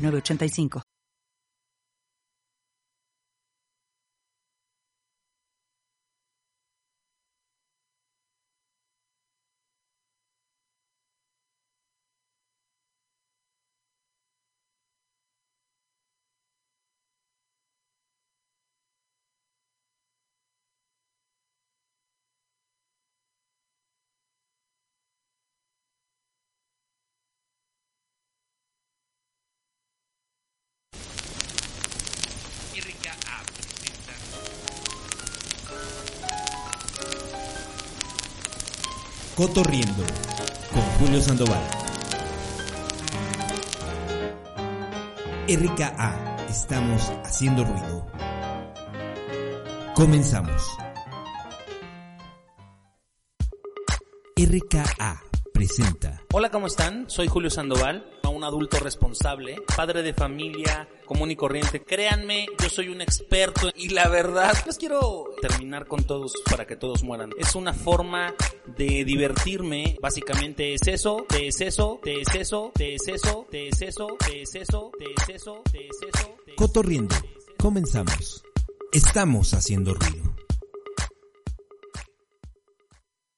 985. Cotorriendo con Julio Sandoval. RKA, estamos haciendo ruido. Comenzamos. RKA presenta. Hola, ¿cómo están? Soy Julio Sandoval un adulto responsable, padre de familia, común y corriente. Créanme, yo soy un experto y la verdad, pues quiero terminar con todos para que todos mueran. Es una forma de divertirme, básicamente es eso, te es eso, te es eso, te es eso, te es eso, te es eso, te es eso, te es eso. Cotorriendo, comenzamos. Estamos haciendo ruido.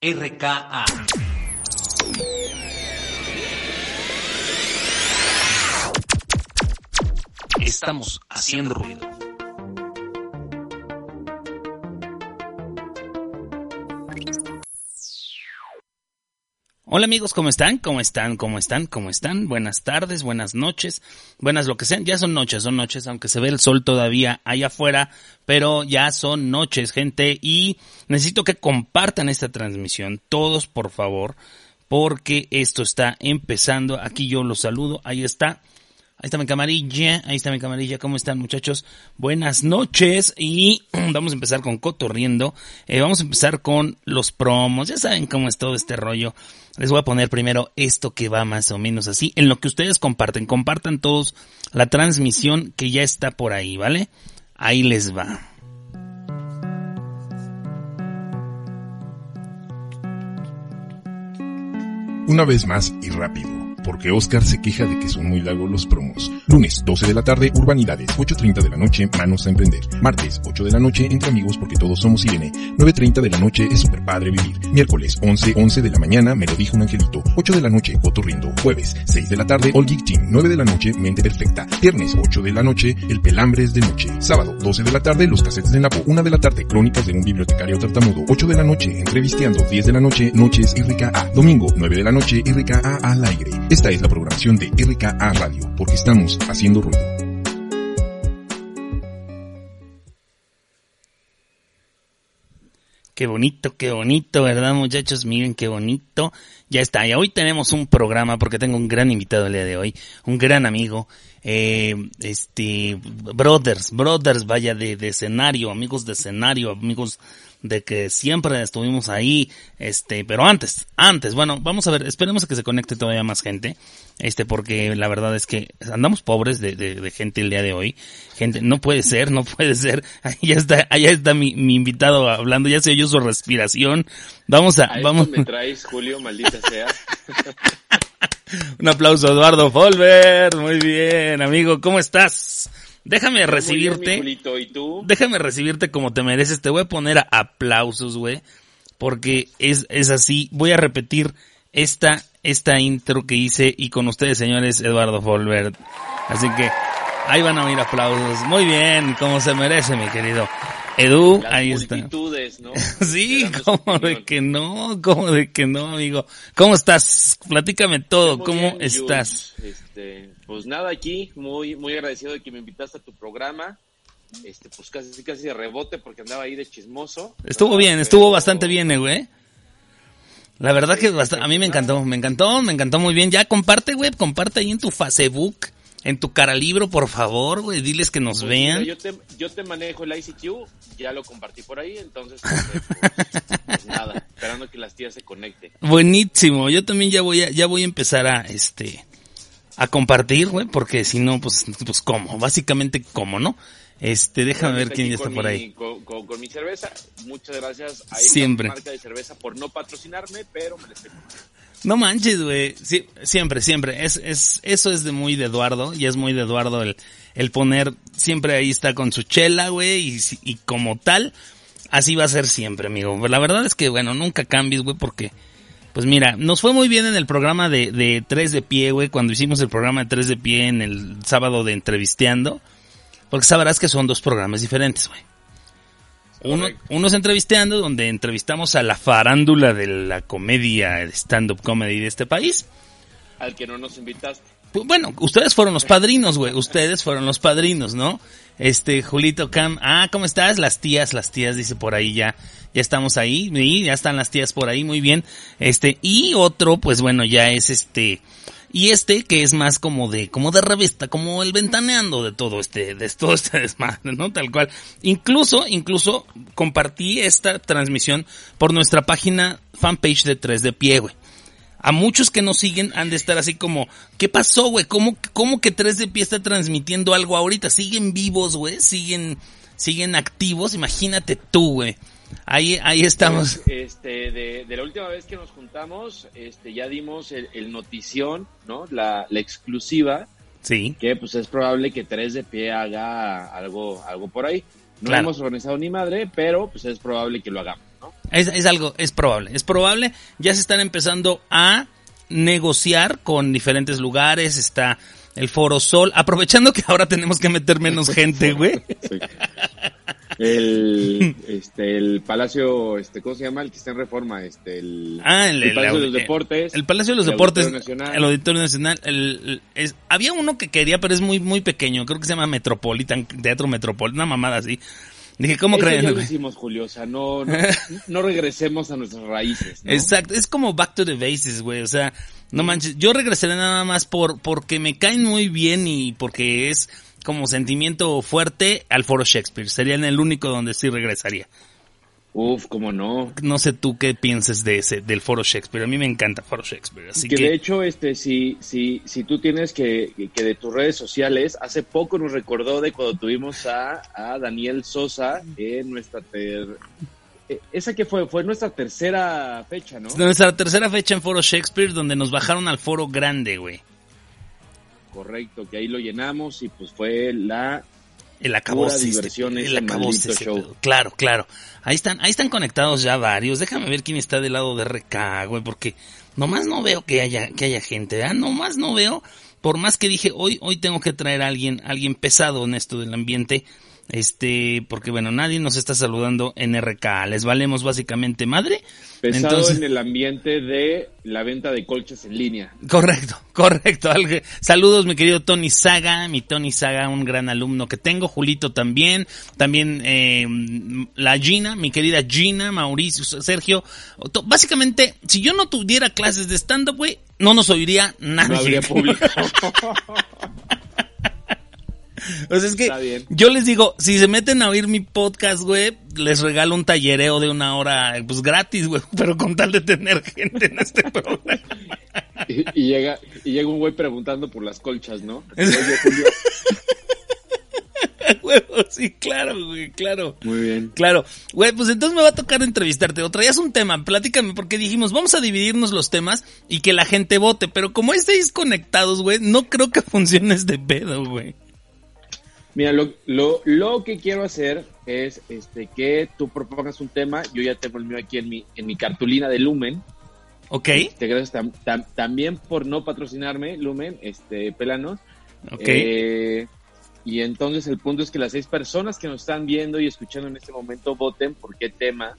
RKA. Estamos haciendo ruido. Hola amigos, ¿cómo están? ¿Cómo están? ¿Cómo están? ¿Cómo están? Buenas tardes, buenas noches, buenas lo que sean. Ya son noches, son noches, aunque se ve el sol todavía allá afuera, pero ya son noches, gente, y necesito que compartan esta transmisión, todos por favor, porque esto está empezando. Aquí yo los saludo, ahí está. Ahí está mi camarilla, ahí está mi camarilla, ¿cómo están muchachos? Buenas noches y vamos a empezar con Cotorriendo, eh, vamos a empezar con los promos, ya saben cómo es todo este rollo. Les voy a poner primero esto que va más o menos así, en lo que ustedes comparten, compartan todos la transmisión que ya está por ahí, ¿vale? Ahí les va. Una vez más y rápido porque Oscar se queja de que son muy largos los promos. Lunes, 12 de la tarde, Urbanidades, 8.30 de la noche, Manos a Emprender. Martes, 8 de la noche, Entre Amigos porque todos somos Irene. 9.30 de la noche, Es super padre vivir. Miércoles, 11, 11 de la mañana, Me lo dijo un angelito. 8 de la noche, Cotorriendo. Jueves, 6 de la tarde, All Geek Team. 9 de la noche, Mente Perfecta. Viernes, 8 de la noche, El Pelambres de Noche. Sábado, 12 de la tarde, Los Casetes de Napo. 1 de la tarde, Crónicas de un bibliotecario tartamudo. 8 de la noche, Entrevisteando. 10 de la noche, Noches RKA. Domingo, 9 de la noche, RKA al aire. Esta es la programación de RKA Radio, porque estamos haciendo ruido. Qué bonito, qué bonito, ¿verdad muchachos? Miren qué bonito. Ya está, y hoy tenemos un programa porque tengo un gran invitado el día de hoy, un gran amigo, eh, este, brothers, brothers, vaya de, de escenario, amigos de escenario, amigos de que siempre estuvimos ahí, este, pero antes, antes, bueno, vamos a ver, esperemos a que se conecte todavía más gente, este, porque la verdad es que andamos pobres de, de, gente el día de hoy, gente, no puede ser, no puede ser, ahí ya está, allá está mi, mi invitado hablando, ya se oyó su respiración, vamos a, vamos. me traes, Julio, maldita sea. Un aplauso Eduardo Folver, muy bien, amigo, ¿cómo estás? Déjame recibirte. Déjame recibirte como te mereces. Te voy a poner a aplausos, güey. Porque es, es así. Voy a repetir esta, esta intro que hice y con ustedes, señores, Eduardo Folbert. Así que ahí van a oír aplausos. Muy bien, como se merece, mi querido. Edu, ahí está. ¿no? sí, como de que no, como de que no, amigo. ¿Cómo estás? Platícame todo, ¿cómo estás? Este, pues nada, aquí, muy, muy agradecido de que me invitaste a tu programa. Este, pues casi, casi de rebote porque andaba ahí de chismoso. Estuvo bien, estuvo bastante bien, eh, güey. La verdad que a mí me encantó, me encantó, me encantó muy bien. Ya comparte, güey, comparte ahí en tu Facebook en tu cara libro, por favor, güey, diles que nos Pues, vean. mira, yo, te, yo te manejo el ICQ, ya lo compartí por ahí, entonces, pues, pues, nada, esperando que las tías se conecten. Buenísimo, yo también ya voy a, ya voy a empezar a, este, a compartir, güey, porque si no, pues, pues cómo, básicamente cómo, ¿no? Este, déjame ver quién ya está por mi- ahí. Con, con- con mi cerveza, muchas gracias a Siempre. esta marca de cerveza por no patrocinarme, pero me la estoy. No manches, güey. Sí, siempre, siempre. Es, es, eso es de muy de Eduardo. Y es muy de Eduardo el, el poner, siempre ahí está con su chela, güey. Y, y como tal, así va a ser siempre, amigo. La verdad es que, bueno, nunca cambies, güey, porque, pues mira, nos fue muy bien en el programa de, de Tres de Pie, güey, cuando hicimos el programa de Tres de Pie en el sábado de Entrevisteando. Porque sabrás que son dos programas diferentes, güey. Uno, unos entrevisteando, donde entrevistamos a la farándula de la comedia, stand-up comedy de este país. Al que no nos invitaste. Pues, Bueno, ustedes fueron los padrinos, güey. Ustedes fueron los padrinos, ¿no? Este, Julito Cam. Ah, ¿cómo estás? Las tías, las tías, dice por ahí ya. Ya estamos ahí. Sí, ya están las tías por ahí, muy bien. Este, y otro, pues bueno, ya es este. Y este, que es más como de, como de revista, como el ventaneando de todo este, de todo este desmadre, ¿no? Tal cual. Incluso, incluso compartí esta transmisión por nuestra página fanpage de 3 de pie, güey a muchos que nos siguen han de estar así como, ¿qué pasó, güey? ¿Cómo, ¿Cómo que 3 de pie está transmitiendo algo ahorita? Siguen vivos, güey, siguen, siguen activos, imagínate tú, güey. Ahí, ahí estamos. Este, de, de la última vez que nos juntamos, este, ya dimos el, el notición, ¿no? La, la exclusiva, Sí, que pues es probable que 3 de pie haga algo, algo por ahí. No Claro. hemos organizado ni madre, pero pues es probable que lo hagamos, ¿no? es, es algo, es probable, es probable. Ya se están empezando a negociar con diferentes lugares, está el Foro Sol, aprovechando que ahora tenemos que meter menos gente, güey. Sí. El, este, el Palacio, este, ¿cómo se llama? El que está en reforma, este, el, Ah, el, el- Palacio de el- los Deportes. El Palacio de los el Deportes. Auditorio Nacional. El Auditorio Nacional. el- el- es- había uno que quería, pero es muy, muy pequeño. Creo que se llama Metropolitan, Teatro Metropolitan, una mamada así. Dije, ¿cómo Eso creen? ya lo hicimos, Julio, o sea, no, no, no regresemos a nuestras raíces, ¿no? Exacto, es como back to the bases, güey. O sea, no manches, yo regresaré nada más por porque me caen muy bien y porque es como sentimiento fuerte al Foro Shakespeare. Sería en el único donde sí regresaría. Uf, cómo no. No sé tú qué pienses de ese, del Foro Shakespeare. A mí me encanta Foro Shakespeare. Así que, que, de hecho, este, si, si, si tú tienes que, que- que de tus redes sociales, hace poco nos recordó de cuando tuvimos a, a Daniel Sosa en nuestra ter... eh, esa que fue, fue nuestra tercera fecha, ¿no? nuestra tercera fecha en Foro Shakespeare donde nos bajaron al Foro Grande, güey. Correcto, que ahí lo llenamos y pues fue la El. Pura diversión el show. pedo. Claro, claro. Ahí están, ahí están conectados ya varios. Déjame ver quién está del lado de RK, güey, porque nomás no veo que haya, que haya gente, ¿verdad? Nomás no veo. Por más que dije, hoy, hoy tengo que traer a alguien, alguien pesado en esto del ambiente. Este, porque bueno, nadie nos está saludando en RK. Les valemos básicamente madre. pesado Entonces- en el ambiente de la venta de colchas en línea. Correcto, correcto. Saludos, mi querido Tony Saga, mi Tony Saga, un gran alumno que tengo, Julito también, también eh, la Gina, mi querida Gina, Mauricio, Sergio. Básicamente, si yo no tuviera clases de stand-up, güey, no nos oiría nadie. No habría público. O sea, es que Está bien. yo les digo, si se meten a oír mi podcast, güey, les regalo un tallereo de una hora, pues gratis, güey, pero con tal de tener gente en este programa. y, y llega, y llega un güey preguntando por las colchas, ¿no? Oye, Julio. Sí, claro, güey, claro. Muy bien. Claro, güey, pues entonces me va a tocar entrevistarte. O traías un tema, platícame, porque dijimos, vamos a dividirnos los temas y que la gente vote. Pero como estáis conectados, güey, no creo que funcione este pedo, güey. Mira, lo, lo, lo que quiero hacer es este que tú propongas un tema. Yo ya tengo el mío aquí en mi, en mi cartulina de Lumen. ¿Ok? Te gracias tam- tam- también por no patrocinarme, Lumen, este, pélanos. Ok. Eh, y entonces el punto es que las seis personas que nos están viendo y escuchando en este momento voten por qué tema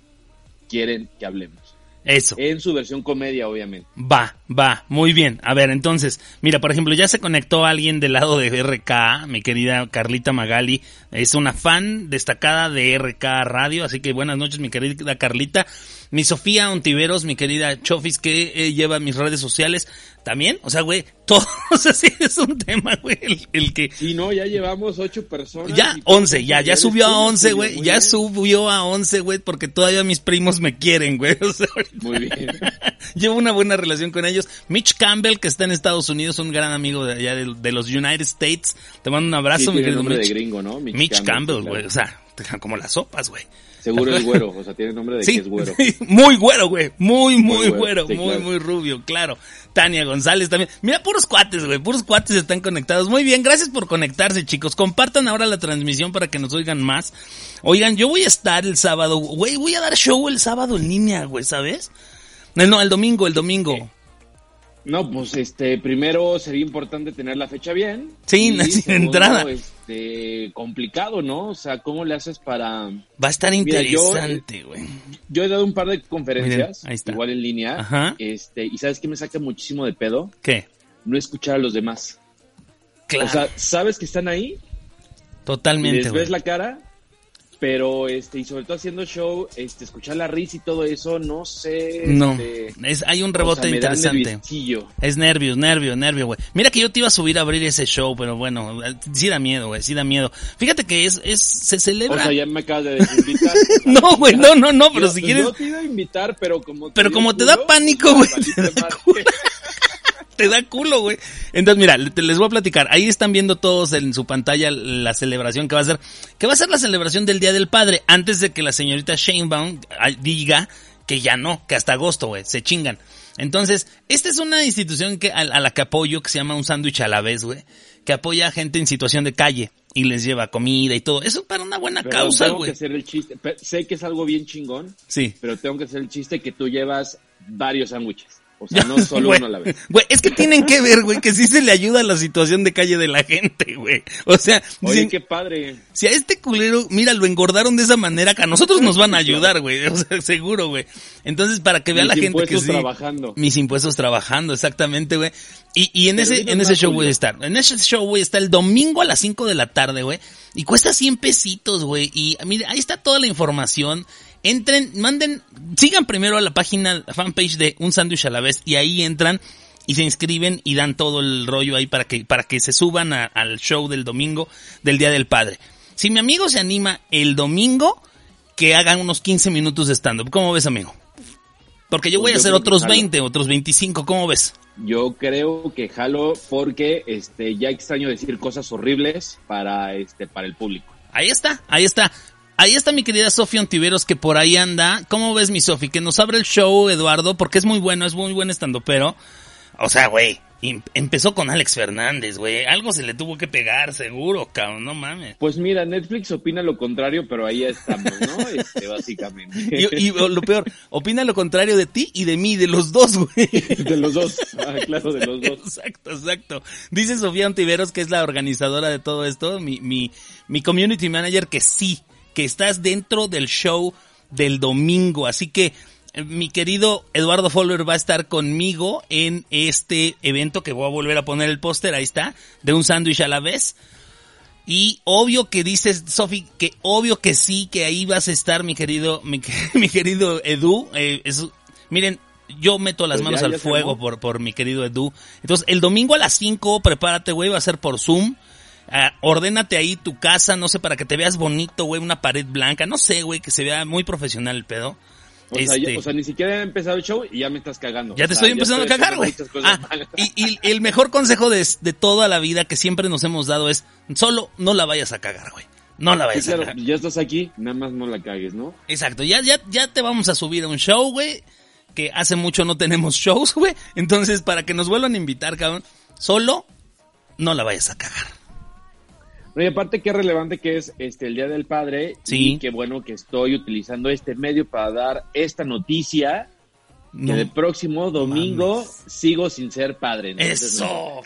quieren que hablemos. Eso. En su versión comedia, obviamente. Va, va, muy bien. A ver, entonces, mira, por ejemplo, ya se conectó alguien del lado de RK, mi querida Carlita Magali, es una fan destacada de RK Radio, así que buenas noches, mi querida Carlita. Mi Sofía Ontiveros, mi querida Chofis, que eh, lleva mis redes sociales también. O sea, güey, todo, o sea, sí es un tema, güey, el, el que... Sí, no, ya llevamos ocho personas. Ya, y todos once, ya, ya subió a once, güey, ya bien. subió a once, güey, porque todavía mis primos me quieren, güey. O sea, ahorita- Muy bien. Llevo una buena relación con ellos. Mitch Campbell, que está en Estados Unidos, un gran amigo de allá de, de los United States. Te mando un abrazo, Sí, mi querido de Mitch. gringo, ¿no? Mitch Mitch Campbell, claro. güey. O sea, como las sopas, güey. Seguro es güero, o sea, tiene nombre de Sí, que es güero. muy güero, güey. Muy, muy, Muy güero. güero, sí, muy, claro. muy rubio, claro. Tania González también. Mira, puros cuates, güey. Puros cuates están conectados. Muy bien, gracias por conectarse, chicos. Compartan ahora la transmisión para que nos oigan más. Oigan, yo voy a estar el sábado, güey. Voy a dar show el sábado en línea, güey, ¿sabes? No, no, el domingo, el domingo. No, pues este, primero sería importante tener la fecha bien. Sí, Y de segundo, entrada. Este, complicado, ¿no? O sea, ¿cómo le haces para...? Va a estar interesante, güey. Yo he dado un par de conferencias, Miren, ahí está. igual en línea, Ajá. este, y ¿sabes qué me saca muchísimo de pedo? ¿Qué? No escuchar a los demás. Claro, O sea, sabes que están ahí, totalmente, les ves la cara, pero este, y sobre todo haciendo show, este, escuchar la risa y todo eso, no sé. No, este, es, hay un o rebote sea, me interesante. Es nervios, nervio, nervio, güey. Mira que yo te iba a subir a abrir ese show, pero bueno, sí da miedo, güey, sí da miedo. Fíjate que es, es, se O celebra. sea, ya me acabas de desinvitar. no, güey, no, no, no, pero Yo- si quieres, Yo te iba a invitar, pero como... Pero dio como te da pánico, güey, te da culo. güey. Entonces, mira, te- les voy a platicar. Ahí están viendo todos en su pantalla la celebración que va a ser, que va a ser la celebración del Día del Padre, antes de que la señorita Shanebaum ah, diga que ya no, que hasta agosto, güey, se chingan. Entonces, esta es una institución que, a, a la que apoyo, que se llama Un Sándwich a la vez, güey, que apoya a gente en situación de calle y les lleva comida y todo. Eso para una buena Pero causa, tengo güey. que hacer el chiste. Sé que es algo bien chingón, Sí. pero tengo que hacer el chiste que tú llevas varios sándwiches. O sea, no solo uno a la vez. Güey, es que tienen que ver, güey, que sí se le ayuda a la situación de calle de la gente, güey. O sea, Oye, dicen, qué padre. si a este culero, mira, lo engordaron de esa manera, que a nosotros nos van a ayudar, güey. O sea, seguro, güey. Entonces, para que vea Mis la gente que impuestos sí. trabajando. Mis impuestos trabajando, exactamente, güey. Y, y en Pero ese, en ese show voy a estar. En ese show voy a estar el domingo a las 5 de la tarde, güey. Y cuesta 100 pesitos, güey. Y mire, ahí está toda la información. Entren, manden, sigan primero a la página, la fanpage de Un Sándwich a la vez. Y ahí entran y se inscriben y dan todo el rollo ahí para que, para que se suban a- al show del domingo del Día del Padre. Si mi amigo se anima el domingo, que hagan unos 15 minutos de stand-up. ¿Cómo ves, amigo? Porque yo voy Pues a yo hacer otros jalo. 20, otros 25, ¿cómo ves? Yo creo que jalo porque este ya extraño decir cosas horribles para este para el público. Ahí está, ahí está. Ahí está mi querida Sofía Ontiveros que por ahí anda. ¿Cómo ves mi Sofi? Que nos abre el show, Eduardo, porque es muy bueno, es muy buen estando, pero... O sea, güey, em- empezó con Alex Fernández, güey. Algo se le tuvo que pegar, seguro, cabrón, no mames. Pues mira, Netflix opina lo contrario, pero ahí estamos, ¿no? Este, básicamente. Y, y lo peor, opina lo contrario de ti y de mí, de los dos, güey. de los dos. Ah, claro, de los dos. Exacto, exacto. Dice Sofía Ontiveros, que es la organizadora de todo esto, mi, mi, mi community manager, que sí, que estás dentro del show del domingo. Así que eh, mi querido Eduardo Fowler va a estar conmigo en este evento que voy a volver a poner el póster, ahí está, de un sándwich a la vez. Y obvio que dices, Sofi, que obvio que sí, que ahí vas a estar, mi querido, mi, mi querido Edu. Eh, es- miren, yo meto las Pues manos ya, al fuego por, por mi querido Edu. Entonces, el domingo a las 5, prepárate, güey, va a ser por Zoom. Ah, ordénate ahí tu casa, no sé, para que te veas bonito, güey, una pared blanca, no sé, güey, que se vea muy profesional el pedo. O, sea, Este- ya- o sea, ni siquiera he empezado el show y ya me estás cagando. ya te O sea, estoy empezando a cagar, güey. Ah, y, y el mejor consejo de, de toda la vida que siempre nos hemos dado es, solo no la vayas a cagar, güey. No la Sí, vayas a claro, cagar. ya estás aquí, nada más no la cagues, ¿no? Exacto, ya, ya, ya te vamos a subir a un show, güey. Que hace mucho no tenemos shows, güey. Entonces, para que nos vuelvan a invitar, cabrón, solo no la vayas a cagar. No, y aparte qué relevante que es este el Día del Padre Sí. y qué bueno que estoy utilizando este medio para dar esta noticia No. que el próximo domingo sigo sin ser padre. Entonces, Eso.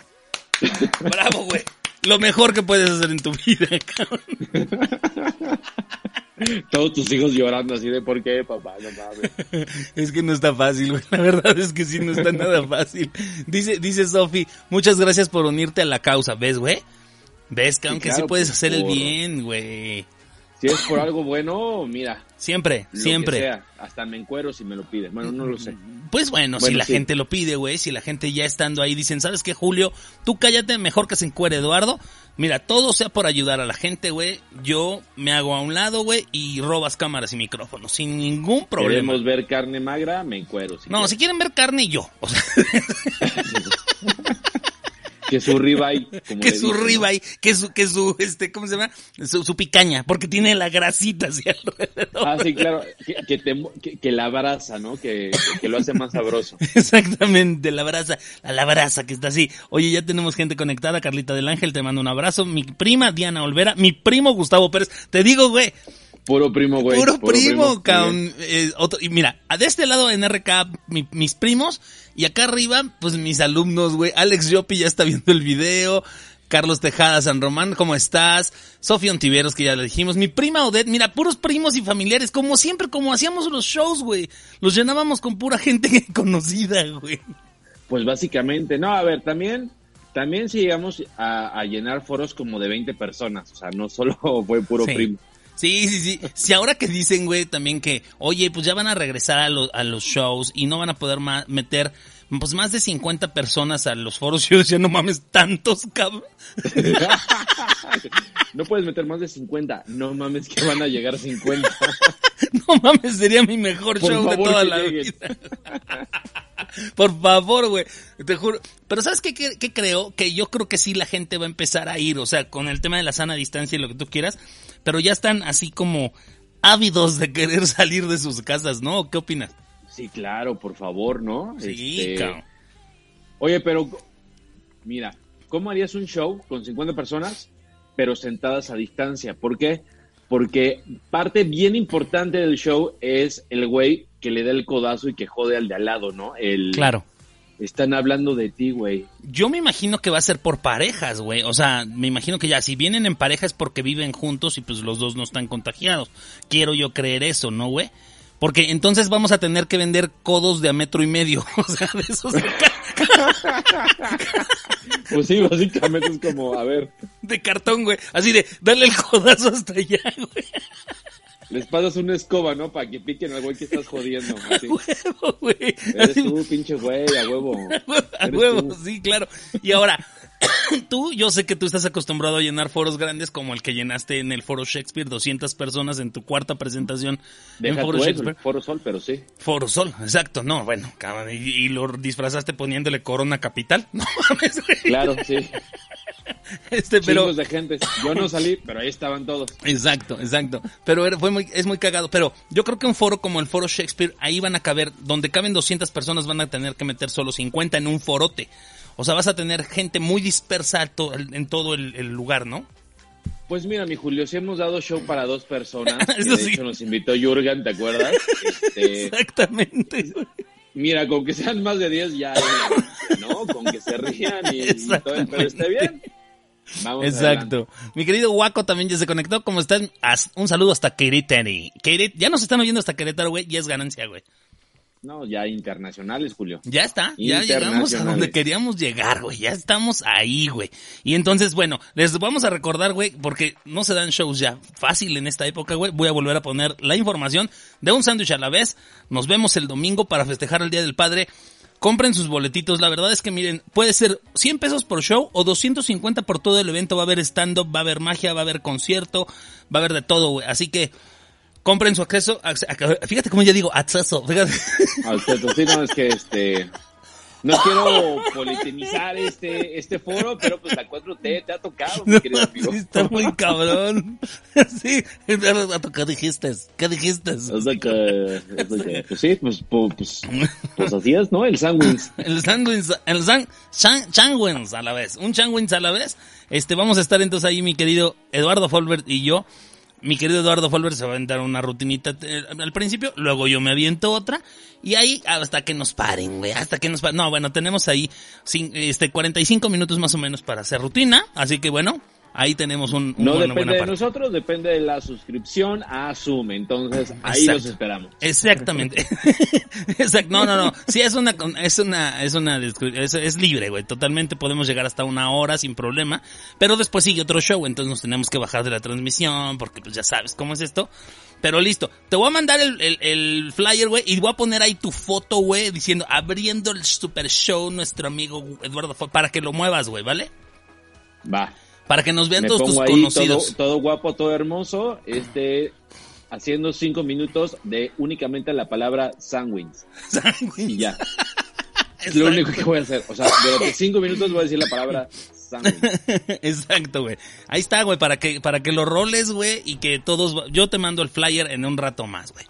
Bravo, güey. Lo mejor que puedes hacer en tu vida, cabrón. Todos tus hijos llorando así de por qué, papá, no mames. Es que no está fácil, güey. La verdad es que sí, no está nada fácil. Dice, dice Sofi, muchas gracias por unirte a la causa. ¿Ves, güey? ¿Ves, que Sí, aunque claro, sí puedes pues, hacer el bien, güey? Si es por algo bueno, mira. Siempre, lo siempre. Que sea. Hasta me encuero si me lo pide. Bueno, no lo sé. Pues bueno, si la sí. gente lo pide, güey, si la gente ya estando ahí dicen, ¿sabes qué, Julio? Tú cállate, mejor que se encuere Eduardo. Mira, todo sea por ayudar a la gente, güey. Yo me hago a un lado, güey, y robas cámaras y micrófonos sin ningún problema. Queremos ver carne magra, me encuero. si No, si quieren ver carne, yo. O sea, Que su ribeye. como que su ribeye, que su, que su, este, ¿cómo se llama? Su, su picaña, porque tiene la grasita así alrededor. Ah, sí, claro. Que, que, te, que, que la abraza, ¿no? Que, que lo hace más sabroso. Exactamente, la brasa, la, la brasa que está así. Oye, ya tenemos gente conectada, Carlita del Ángel, te mando un abrazo. Mi prima Diana Olvera, mi primo Gustavo Pérez. Te digo, güey, Puro primo, güey. puro, primo, cabrón. bien. Eh, otro- y mira, de este lado en RK, mi- mis primos, y acá arriba, pues mis alumnos, güey. Alex Yopi ya está viendo el video. Carlos Tejada San Román, ¿cómo estás? Sofía Ontiveros, que ya le dijimos. Mi prima Odette, mira, puros primos y familiares, como siempre, como hacíamos los shows, güey. Los llenábamos con pura gente conocida, güey. Pues básicamente, no, a ver, también, también si llegamos a, a llenar foros como de 20 personas, o sea, no solo fue puro Sí. primo. Sí, sí, sí. Si ahora que dicen, güey, también que, oye, pues ya van a regresar a, los a los shows y no van a poder ma- meter, pues más de 50 personas a los foros, yo decía, no mames, tantos, cabrón. no puedes meter más de 50, no mames que van a llegar 50. No mames, sería mi mejor Por show de toda la lleguen. vida. Por favor, güey. Te juro. Pero ¿sabes qué, qué, qué creo? Que yo creo que sí la gente va a empezar a ir, o sea, con el tema de la sana distancia y lo que tú quieras, pero ya están así como ávidos de querer salir de sus casas, ¿no? ¿Qué opinas? Sí, claro, por favor, ¿no? Sí, Este, cabrón. Oye, pero mira, ¿cómo harías un show con 50 personas, pero sentadas a distancia? ¿Por qué? Porque parte bien importante del show es el güey que le da el codazo y que jode al de al lado, ¿no? El, Claro. Están hablando de ti, güey. Yo me imagino que va a ser por parejas, güey. O sea, me imagino que ya, si vienen en pareja es porque viven juntos y pues los dos no están contagiados. Quiero yo creer eso, ¿no, güey? Porque entonces vamos a tener que vender codos de a metro y medio. O sea, de esos Pues sí, básicamente es como, a ver, de cartón, güey. Así de, darle el codazo hasta allá, güey. Les pasas una escoba, ¿no? Para que piquen al güey que estás jodiendo. Así. Huevo, güey. Eres tú, pinche güey, a huevo. a huevo, sí, claro. Y ahora, tú, yo sé que tú estás acostumbrado a llenar foros grandes como el que llenaste en el foro Shakespeare, 200 personas en tu cuarta presentación en Deja foro eso, Shakespeare. Foro Sol, pero sí. Foro Sol, exacto, no, bueno, cabrón, y, y lo disfrazaste poniéndole Corona Capital, no mames, güey. Claro, sí. Este, pero, de gente. Yo no salí, pero ahí estaban todos. exacto, exacto, pero fue muy, es muy cagado, pero yo creo que un foro como el foro Shakespeare, ahí van a caber, donde caben 200 personas van a tener que meter solo 50 en un forote, o sea, vas a tener gente muy dispersa en todo el, el lugar, ¿no? Pues mira, mi Julio, si hemos dado show para dos personas, que de sí. hecho nos invitó Jurgen, ¿te acuerdas? Este, Exactamente, mira, con que sean más de 10 ya, ¿no? Con que se rían y, y todo, pero esté bien. Vamos Exacto. Mi querido Waco también ya se conectó. ¿Cómo están? Un saludo hasta Querétaro. Queret- ya nos están oyendo hasta Querétaro, güey. Ya es ganancia, güey. No, ya internacionales, Julio. Ya está. Ya llegamos a donde queríamos llegar, güey. Ya estamos ahí, güey. Y entonces, bueno, les vamos a recordar, güey, porque no se dan shows ya fácil en esta época, güey. Voy a volver a poner la información de un sándwich a la vez. Nos vemos el domingo para festejar el Día del Padre. Compren sus boletitos. La verdad es que miren, puede ser 100 pesos por show o 250 por todo el evento. Va a haber stand-up, va a haber magia, va a haber concierto, va a haber de todo, güey. Así que compren su acceso. ac- Fíjate cómo ya digo, acceso. Fíjate. Al teto, sí, no, es que este... No quiero politemizar este, este foro, pero pues la 4T te ha tocado, mi querido amigo. está muy cabrón. Sí, ¿qué dijiste? ¿Qué dijiste? Es de que, pues sí, pues, pues, pues así es, ¿no? El sándwich. El sándwich, el san, a la vez, un changuins a la vez. Este, vamos a estar entonces ahí mi querido Eduardo Folbert y yo. Mi querido Eduardo Folbert se va a aventar una rutinita eh, al principio, luego yo me aviento otra y ahí hasta que nos paren, güey, hasta que nos paren. No, bueno, tenemos ahí este 45 minutos más o menos para hacer rutina, así que bueno, Ahí tenemos un, un No buena- depende buena de nosotros, depende de la suscripción a Zoom. Entonces, ahí Exacto. los esperamos. Exactamente. Exacto. No, no, no. Sí, es una, es una, es una, es, es libre, güey. Totalmente podemos llegar hasta una hora sin problema. Pero después sigue otro show, entonces nos tenemos que bajar de la transmisión, porque pues ya sabes cómo es esto. Pero listo. Te voy a mandar el, el, el flyer, güey, y voy a poner ahí tu foto, güey, diciendo, abriendo el super show, nuestro amigo Eduardo, para que lo muevas, güey, ¿vale? Va. Para que nos vean Me todos tus ahí conocidos. todo guapo, todo hermoso, este, haciendo cinco minutos de únicamente la palabra sándwich. Y ya. Es lo único que voy a hacer. O sea, durante cinco minutos voy a decir la palabra. Exacto, güey. Ahí está, güey, para que, para que lo roles, güey, y que todos, yo te mando el flyer en un rato más, güey.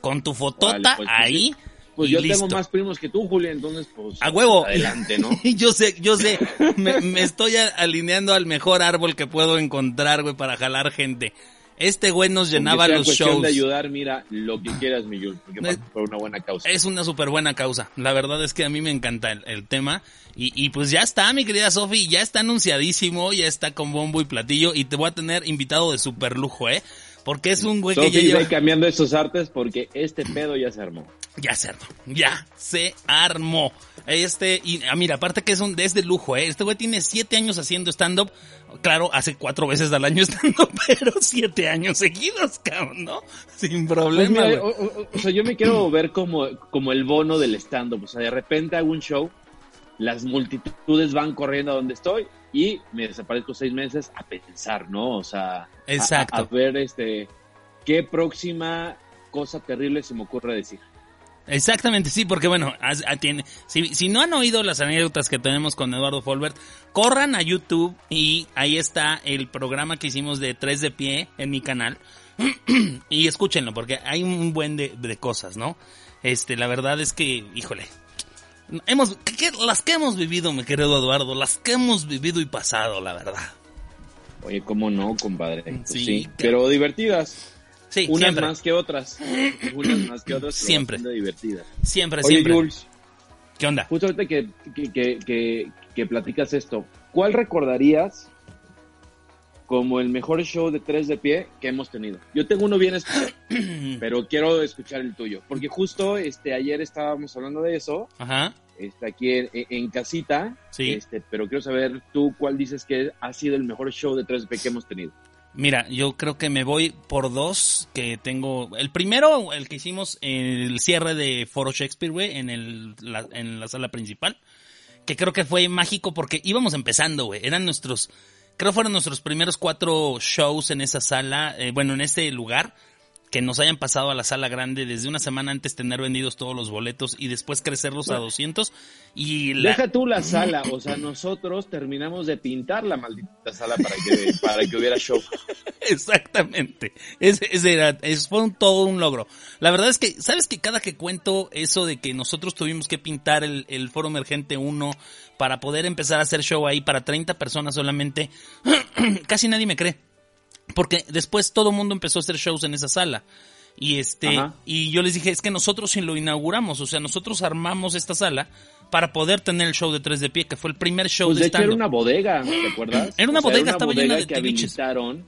Con tu fotota Vale, pues, pues, ahí. sí. Pues y yo listo. tengo más primos que tú, Julio, entonces pues... A huevo. Adelante, ¿no? yo sé, yo sé. Me, me estoy alineando al mejor árbol que puedo encontrar, güey, para jalar gente. Este güey nos llenaba sea los shows. de ayudar, mira, lo que quieras, mi Yul, porque pasa por una buena causa. Es una súper buena causa. La verdad es que a mí me encanta el, el tema. Y, y pues ya está, mi querida Sofi, ya está anunciadísimo, ya está con bombo y platillo. Y te voy a tener invitado de super lujo, ¿eh? Porque es un güey que ya lleva... ve cambiando esos artes porque este pedo ya se armó. Ya se armó, ya se armó. Este, y ah, mira, aparte que es un, es de lujo, eh. Este güey tiene siete años haciendo stand-up. Claro, hace cuatro veces al año stand-up, pero siete años seguidos, cabrón, ¿no? Sin Pues problema, mira, güey. o, o- o sea, yo me quiero ver como, como el bono del stand-up. O sea, de repente hago un show, las multitudes van corriendo a donde estoy y me desaparezco seis meses a pensar, ¿no? O sea, a- Exacto. A, a ver este qué próxima cosa terrible se me ocurre decir. Exactamente, sí, porque bueno, si, si no han oído las anécdotas que tenemos con Eduardo Folbert, corran a YouTube y ahí está el programa que hicimos de tres de pie en mi canal y escúchenlo porque hay un buen de, de cosas, ¿no? Este, la verdad es que, híjole, hemos, ¿qué- qué- las que hemos vivido, mi querido Eduardo, las que hemos vivido y pasado, la verdad. Oye, ¿cómo no, compadre? Pues Sí, sí, claro. pero divertidas. Sí, Unas siempre, más que otras. Unas más que otras. pero Siempre. divertidas. siempre, Oye, siempre. Jules, ¿Qué onda? justo ahorita que, que, que, que, que platicas esto, ¿cuál recordarías como el mejor show de tres de pie que hemos tenido? Yo tengo uno bien especial, pero quiero escuchar el tuyo, porque justo este ayer estábamos hablando de eso, Ajá. Este, aquí en, en casita, Sí. este, pero quiero saber tú cuál dices que ha sido el mejor show de tres de pie que hemos tenido. Mira, yo creo que me voy por dos que tengo. El primero, el que hicimos en el cierre de Foro Shakespeare, güey, en, el, la, en la sala principal. Que creo que fue mágico porque íbamos empezando, güey. Eran nuestros, creo fueron nuestros primeros cuatro shows en esa sala, eh, bueno, en ese lugar. Que nos hayan pasado a la sala grande desde una semana antes tener vendidos todos los boletos y después crecerlos a 200. Y la, Deja tú la sala, o sea, nosotros terminamos de pintar la maldita sala para que, para que hubiera show. Exactamente. Ese, ese era, es, fue un, todo un logro. La verdad es que, ¿sabes que cada que cuento eso de que nosotros tuvimos que pintar el, el Foro Emergente 1 para poder empezar a hacer show ahí para 30 personas solamente, casi nadie me cree. Porque después todo el mundo empezó a hacer shows en esa sala. Y este, Ajá. y yo les dije, es que nosotros sí lo inauguramos, o sea, nosotros armamos esta sala para poder tener el show de tres de pie, que fue el primer show Pues de de hecho era una bodega, ¿te acuerdas? Era una O sea, bodega, estaba llena de que tiliches. habilitaron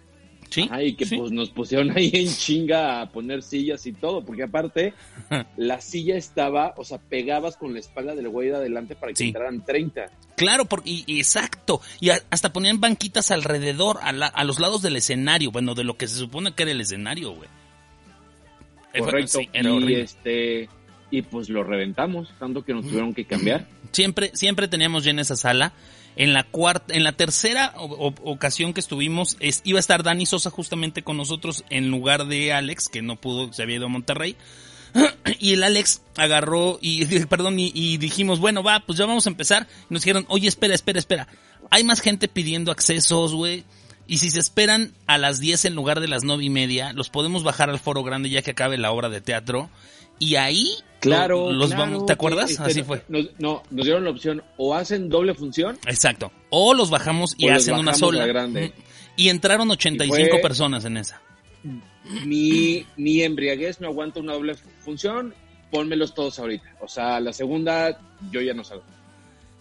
¿Sí? Ajá, y que ¿Sí? pues nos pusieron ahí en chinga a poner sillas y todo, porque aparte la silla estaba, o sea, pegabas con la espalda del güey de adelante para que Sí. entraran 30. Claro, porque, y, y exacto. Y a- hasta ponían banquitas alrededor, a, la- a los lados del escenario. Bueno, de lo que se supone que era el escenario, güey. Eh, Correcto. sí, era y este y pues lo reventamos, tanto que nos tuvieron que cambiar. Siempre, siempre teníamos llena esa sala. En la cuarta, en la tercera ocasión que estuvimos, es, iba a estar Dani Sosa justamente con nosotros en lugar de Alex, que no pudo, se había ido a Monterrey. Y el Alex agarró y, perdón, y, y dijimos, bueno, va, pues ya vamos a empezar. Y nos dijeron, oye, espera, espera, espera. Hay más gente pidiendo accesos, güey. Y si se esperan a las 10 en lugar de las nueve y media, los podemos bajar al foro grande ya que acabe la obra de teatro. Y ahí Claro, los claro, vamos, ¿te acuerdas? este, Así fue. nos- no, nos dieron la opción o hacen doble función Exacto. O los bajamos y hacen una sola. la grande. Y entraron 85 Y personas en esa. mi, mi embriaguez no aguanta una doble fu- función, pónmelos todos ahorita. O sea, la segunda yo ya no salgo.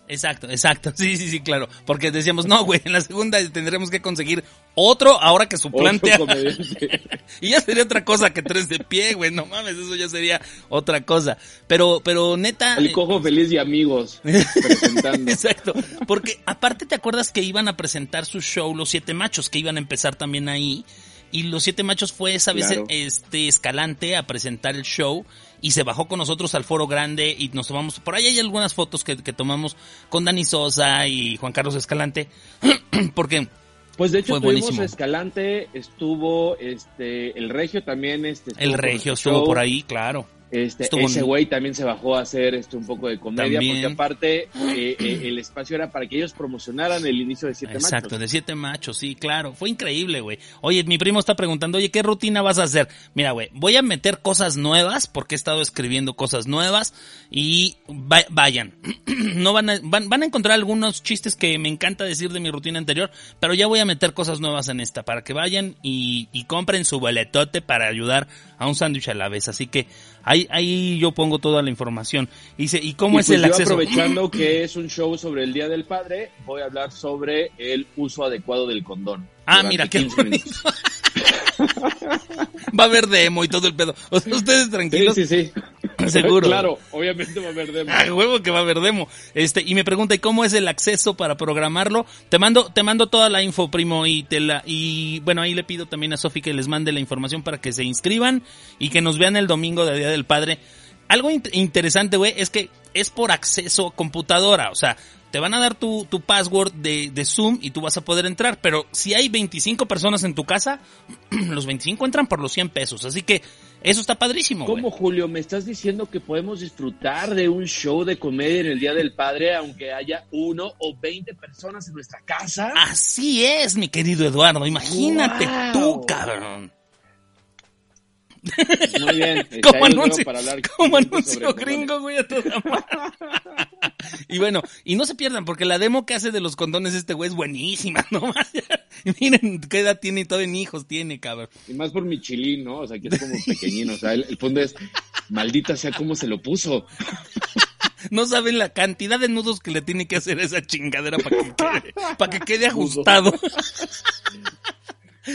Exacto, exacto. Sí, sí, sí, claro. Porque decíamos, no, güey, en la segunda tendremos que conseguir otro ahora que suplante. Y ya sería otra cosa que tres de pie, güey. No mames, eso ya sería otra cosa. Pero, pero neta. El cojo feliz y amigos presentando. Exacto. Porque aparte te acuerdas que iban a presentar su show Los Siete Machos, que iban a empezar también ahí. Y Los Siete Machos fue esa vez Claro. este Escalante a presentar el show y se bajó con nosotros al foro grande y nos tomamos, por ahí hay algunas fotos que, que tomamos con Dani Sosa y Juan Carlos Escalante, porque Pues de hecho tuvimos. Escalante, estuvo este el Regio también, este el Regio estuvo show. por ahí, claro. Este, Estuvo ese güey también se bajó a hacer este un poco de comedia, También. porque aparte eh, eh, el espacio era para que ellos promocionaran el inicio de Siete Exacto, Machos. de siete machos, sí, claro. Fue increíble, güey. Oye, mi primo está preguntando, oye, ¿qué rutina vas a hacer? Mira, güey, voy a meter cosas nuevas, porque he estado escribiendo cosas nuevas, y va- vayan. no van a, van, van a encontrar algunos chistes que me encanta decir de mi rutina anterior, pero ya voy a meter cosas nuevas en esta, para que vayan y, y compren su boletote para ayudar a un sándwich a la vez. Así que ahí, ahí yo pongo toda la información. Dice, ¿y cómo Y es pues el yo acceso? aprovechando que es un show sobre el Día del Padre, voy a hablar sobre el uso adecuado del condón. Ah, mira, qué 15 bonito. Va a haber demo y todo el pedo. O sea, ustedes Sí, tranquilos. sí, sí. Seguro. claro, obviamente va a haber demo. Ah, huevo que va a haber demo. Este, y me pregunta, ¿y cómo es el acceso para programarlo? Te mando, te mando toda la info, primo, y te la, y bueno, ahí le pido también a Sofi que les mande la información para que se inscriban y que nos vean el domingo de Día del Padre. Algo int- interesante, güey, es que es por acceso computadora, o sea, te van a dar tu, tu password de, de Zoom y tú vas a poder entrar, pero si hay 25 personas en tu casa, los 25 entran por los 100 pesos, así que eso está padrísimo, güey. ¿Cómo, Julio? ¿Me estás diciendo que podemos disfrutar de un show de comedia en el Día del Padre aunque haya uno o veinte personas en nuestra casa? Así es, mi querido Eduardo. Imagínate Wow. tú, cabrón. Muy bien. Este, Como anuncio, como gringo, güey, a toda madre. Y bueno, y no se pierdan, porque la demo que hace de los condones este güey es buenísima, ¿no? Miren qué edad tiene y todavía ni hijos tiene, cabrón. Y más por mi chilín, ¿no? O sea, que es como pequeñino. O sea, el, el fondo es, maldita sea cómo se lo puso. No saben la cantidad de nudos que le tiene que hacer a esa chingadera para que quede, para que quede ajustado.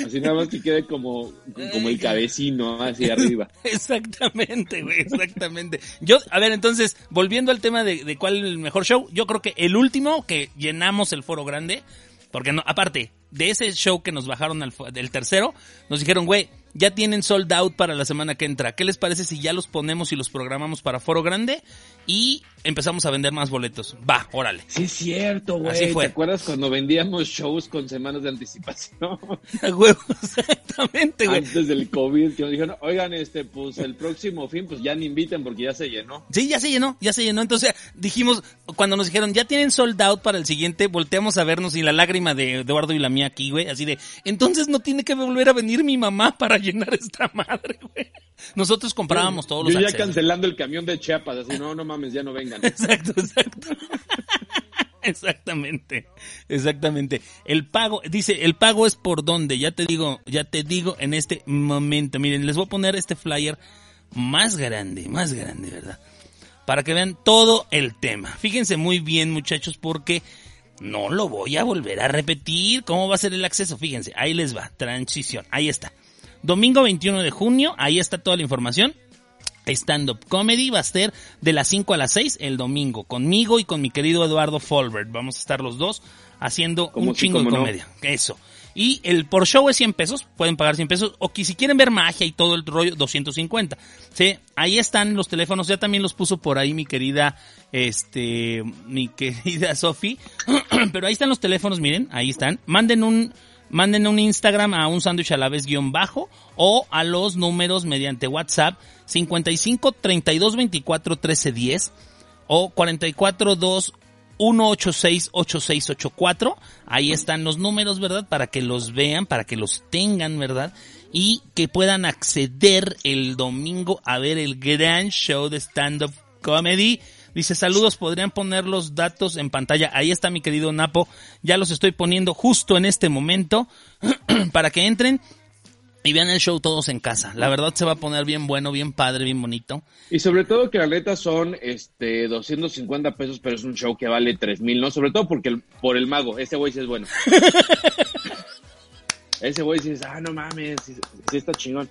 Así nada más que quede como, como el cabecino, así arriba. Exactamente, güey, exactamente. Yo, a ver, entonces, volviendo al tema de, de cuál es el mejor show, yo creo que el último que llenamos el foro grande, porque no, aparte de ese show que nos bajaron al, del tercero, nos dijeron, güey, ya tienen sold out para la semana que entra. ¿Qué les parece si ya los ponemos y los programamos para foro grande y empezamos a vender más boletos? Va, órale. Sí es cierto, güey. Así fue. ¿Te acuerdas cuando vendíamos shows con semanas de anticipación? Huevo, exactamente, güey. Antes del COVID, que nos dijeron, oigan, este, pues el próximo fin, pues ya ni inviten porque ya se llenó. Sí, ya se llenó, ya se llenó. Entonces dijimos, cuando nos dijeron, ya tienen sold out para el siguiente, volteamos a vernos y la lágrima de Eduardo y la mía aquí, güey, así de, entonces no tiene que volver a venir mi mamá para llenar esta madre, güey. Nosotros comprábamos todos los Yo ya cancelando el camión de Chiapas, así, no, no mames, ya no vengan. Exacto, exacto. Exactamente, exactamente. El pago, dice, el pago es por dónde, ya te digo, ya te digo en este momento. Miren, les voy a poner este flyer más grande, más grande, ¿verdad? Para que vean todo el tema. Fíjense muy bien, muchachos, porque no lo voy a volver a repetir. ¿Cómo va a ser el acceso? Fíjense, ahí les va, transición, ahí está. Domingo 21 de junio, ahí está toda la información. Stand-up comedy va a ser de las 5 a las 6 el domingo, conmigo y con mi querido Eduardo Folbert. Vamos a estar los dos haciendo Como un sí, chingo de no. comedia. Eso. Y el por show es 100 pesos, pueden pagar 100 pesos, o que si quieren ver magia y todo el rollo, 250. Sí, ahí están los teléfonos, ya también los puso por ahí mi querida, este, mi querida Sofi. Pero ahí están los teléfonos, miren, ahí están. Manden un, manden un Instagram a un sándwich a la vez guion bajo o a los números mediante WhatsApp 55 32 24 13 10 o 44 2 186 8684. Ahí están los números, ¿verdad? Para que los vean, para que los tengan, ¿verdad? Y que puedan acceder el domingo a ver el gran show de stand-up comedy. Dice, saludos, podrían poner los datos en pantalla. Ahí está mi querido Napo. Ya los estoy poniendo justo en este momento para que entren Y vean el show todos en casa. La verdad se va a poner bien bueno, bien padre, bien bonito. Y sobre todo que la neta son este 250 pesos, pero es un show que vale 3000, ¿no? Sobre todo porque el- por el mago, ese güey sí es bueno. ese güey sí es, ah, no mames, sí, sí está chingón.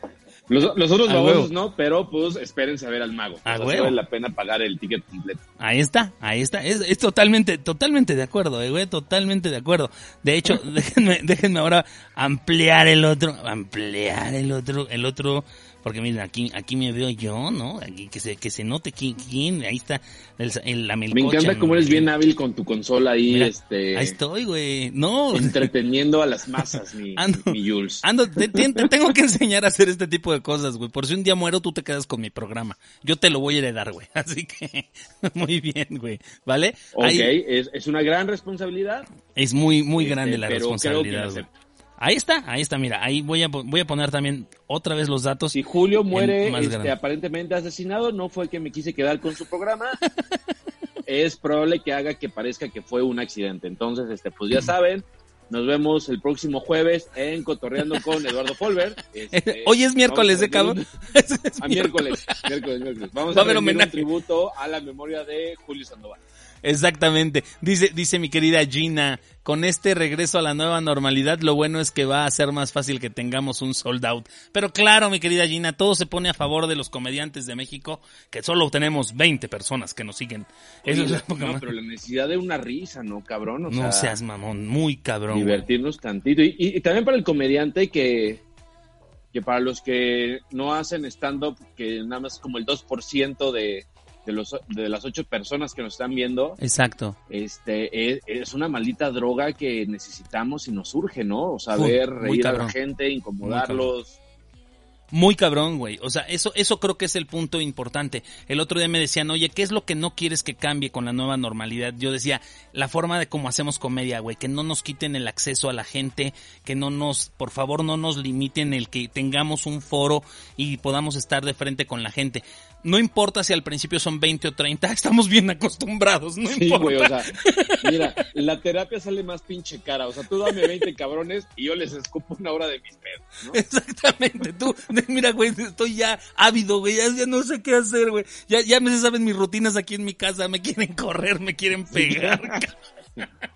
Los, los otros babosos no, pero pues espérense a ver al mago. A O sea, vale la pena pagar el ticket completo. Ahí está, ahí está. Es, es totalmente, totalmente de acuerdo, eh, güey, totalmente de acuerdo. De hecho, déjenme, déjenme ahora ampliar el otro, ampliar el otro, el otro, porque miren, aquí, aquí me veo yo, ¿no? Aquí que se, que se note quién, quién, ahí está el, el- la Me melcocha, encanta cómo eres bien hábil con tu consola ahí, Mira, este, Ahí estoy, güey. No, entreteniendo a las masas, mi, Ando. mi Jules. Ando, te, te- te tengo que enseñar a hacer este tipo de cosas, güey. Por si un día muero, tú te quedas con mi programa. Yo te lo voy a heredar, güey. Así que, muy bien, güey. ¿Vale? Ok, Ahí es, es una gran responsabilidad. es muy, muy Este, grande la pero creo que Ahí está, ahí está, mira. Ahí voy a, voy a poner también otra vez los datos. Si Julio muere este, aparentemente asesinado, no fue que me quise quedar con su programa. es probable que haga que parezca que fue un accidente. Entonces, este, pues ya saben, nos vemos el próximo jueves en Cotorreando con Eduardo Folber. Este, Hoy es miércoles, ¿eh, cabrón? A miércoles, miércoles, miércoles. Vamos Va a, rendir un homenaje. tributo a la memoria de Julio Sandoval. Exactamente. Dice, dice mi querida Gina, con este regreso a la nueva normalidad, lo bueno es que va a ser más fácil que tengamos un sold out. Pero claro, mi querida Gina, todo se pone a favor de los comediantes de México, que solo tenemos 20 personas que nos siguen. Eso Oye, es poca no, pero la necesidad de una risa, ¿no, cabrón? O No sea, seas mamón, muy cabrón. güey. divertirnos tantito. Y, y- y también para el comediante que, que para los que no hacen stand-up, que nada más como el 2% de, de, los, de las ocho personas que nos están viendo, Exacto. este es, es una maldita droga que necesitamos y nos urge, ¿no? O sea, ver, reír a la gente, incomodarlos. Muy cabrón, güey. O sea, eso, eso creo que es el punto importante. El otro día me decían, oye, ¿qué es lo que no quieres que cambie con la nueva normalidad? Yo decía, la forma de cómo hacemos comedia, güey. Que no nos quiten el acceso a la gente, que no nos, por favor, no nos limiten el que tengamos un foro y podamos estar de frente con la gente. No importa si al principio son 20 o 30, estamos bien acostumbrados, no Sí, importa. güey, o sea, mira, la terapia sale más pinche cara. O sea, tú dame 20 cabrones y yo les escupo una hora de mis pedos, ¿no? Exactamente, tú, mira, güey, estoy ya ávido, güey, ya, ya no sé qué hacer, güey. Ya, ya me saben mis rutinas aquí en mi casa, me quieren correr, me quieren pegar.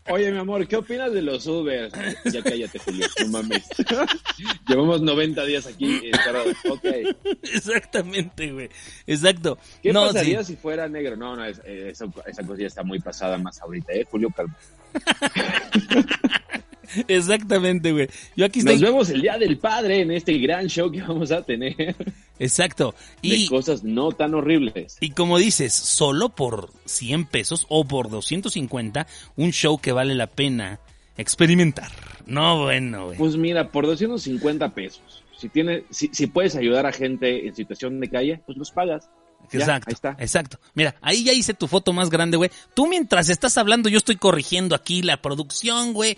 Oye, mi amor, ¿qué opinas de los Ubers? Ya cállate, Julio, no mames. Llevamos 90 días aquí encerrados. Ok. Exactamente, güey. Exacto. ¿Qué no, pasaría sí. si fuera negro? No, no, eh, esa, esa cosilla está muy pasada más ahorita, ¿eh? Julio, calma. Exactamente, güey. Yo aquí Nos vemos el Día del Padre en este gran show que vamos a tener de Exacto. Y, cosas no tan horribles. y como dices, solo por 100 pesos o por 250, un show que vale la pena experimentar. No, bueno, güey. Pues mira, por 250 pesos, si, tiene, si, si puedes ayudar a gente en situación de calle, pues los pagas. Ya, Exacto, ahí está. exacto. Mira, ahí ya hice tu foto más grande, güey. Tú mientras estás hablando, yo estoy corrigiendo aquí la producción, güey.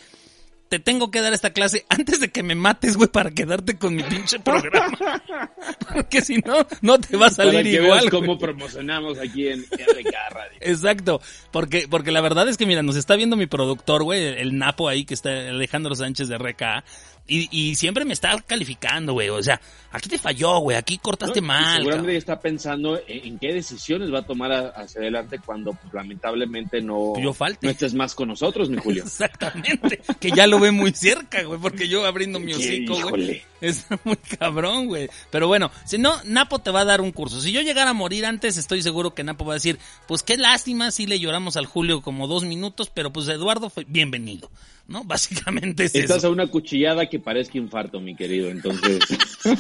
Te tengo que dar esta clase antes de que me mates, güey, para quedarte con mi pinche programa. Porque si no, no te va a salir Para que igual. cómo promocionamos aquí en RK Radio. Exacto, porque, porque la verdad es que, mira, nos está viendo mi productor, güey, el, el Napo ahí, que está Alejandro Sánchez de RK, y, y siempre me está calificando, güey, o sea, aquí te falló, güey, aquí cortaste mal. Seguramente cabrón. está pensando en, en qué decisiones va a tomar a- hacia adelante cuando pues, lamentablemente no, Yo falte. no estés más con nosotros, mi Julio. Exactamente, que ya lo ve muy cerca, güey, porque yo abriendo mi hocico, güey. Está muy cabrón, güey. Pero bueno, si no, Napo te va a dar un curso. Si yo llegara a morir antes, estoy seguro que Napo va a decir, pues qué lástima, si le lloramos al Julio como dos minutos, pero pues Eduardo fue bienvenido, ¿no? Básicamente es Estás eso. a una cuchillada que parezca infarto, mi querido. Entonces,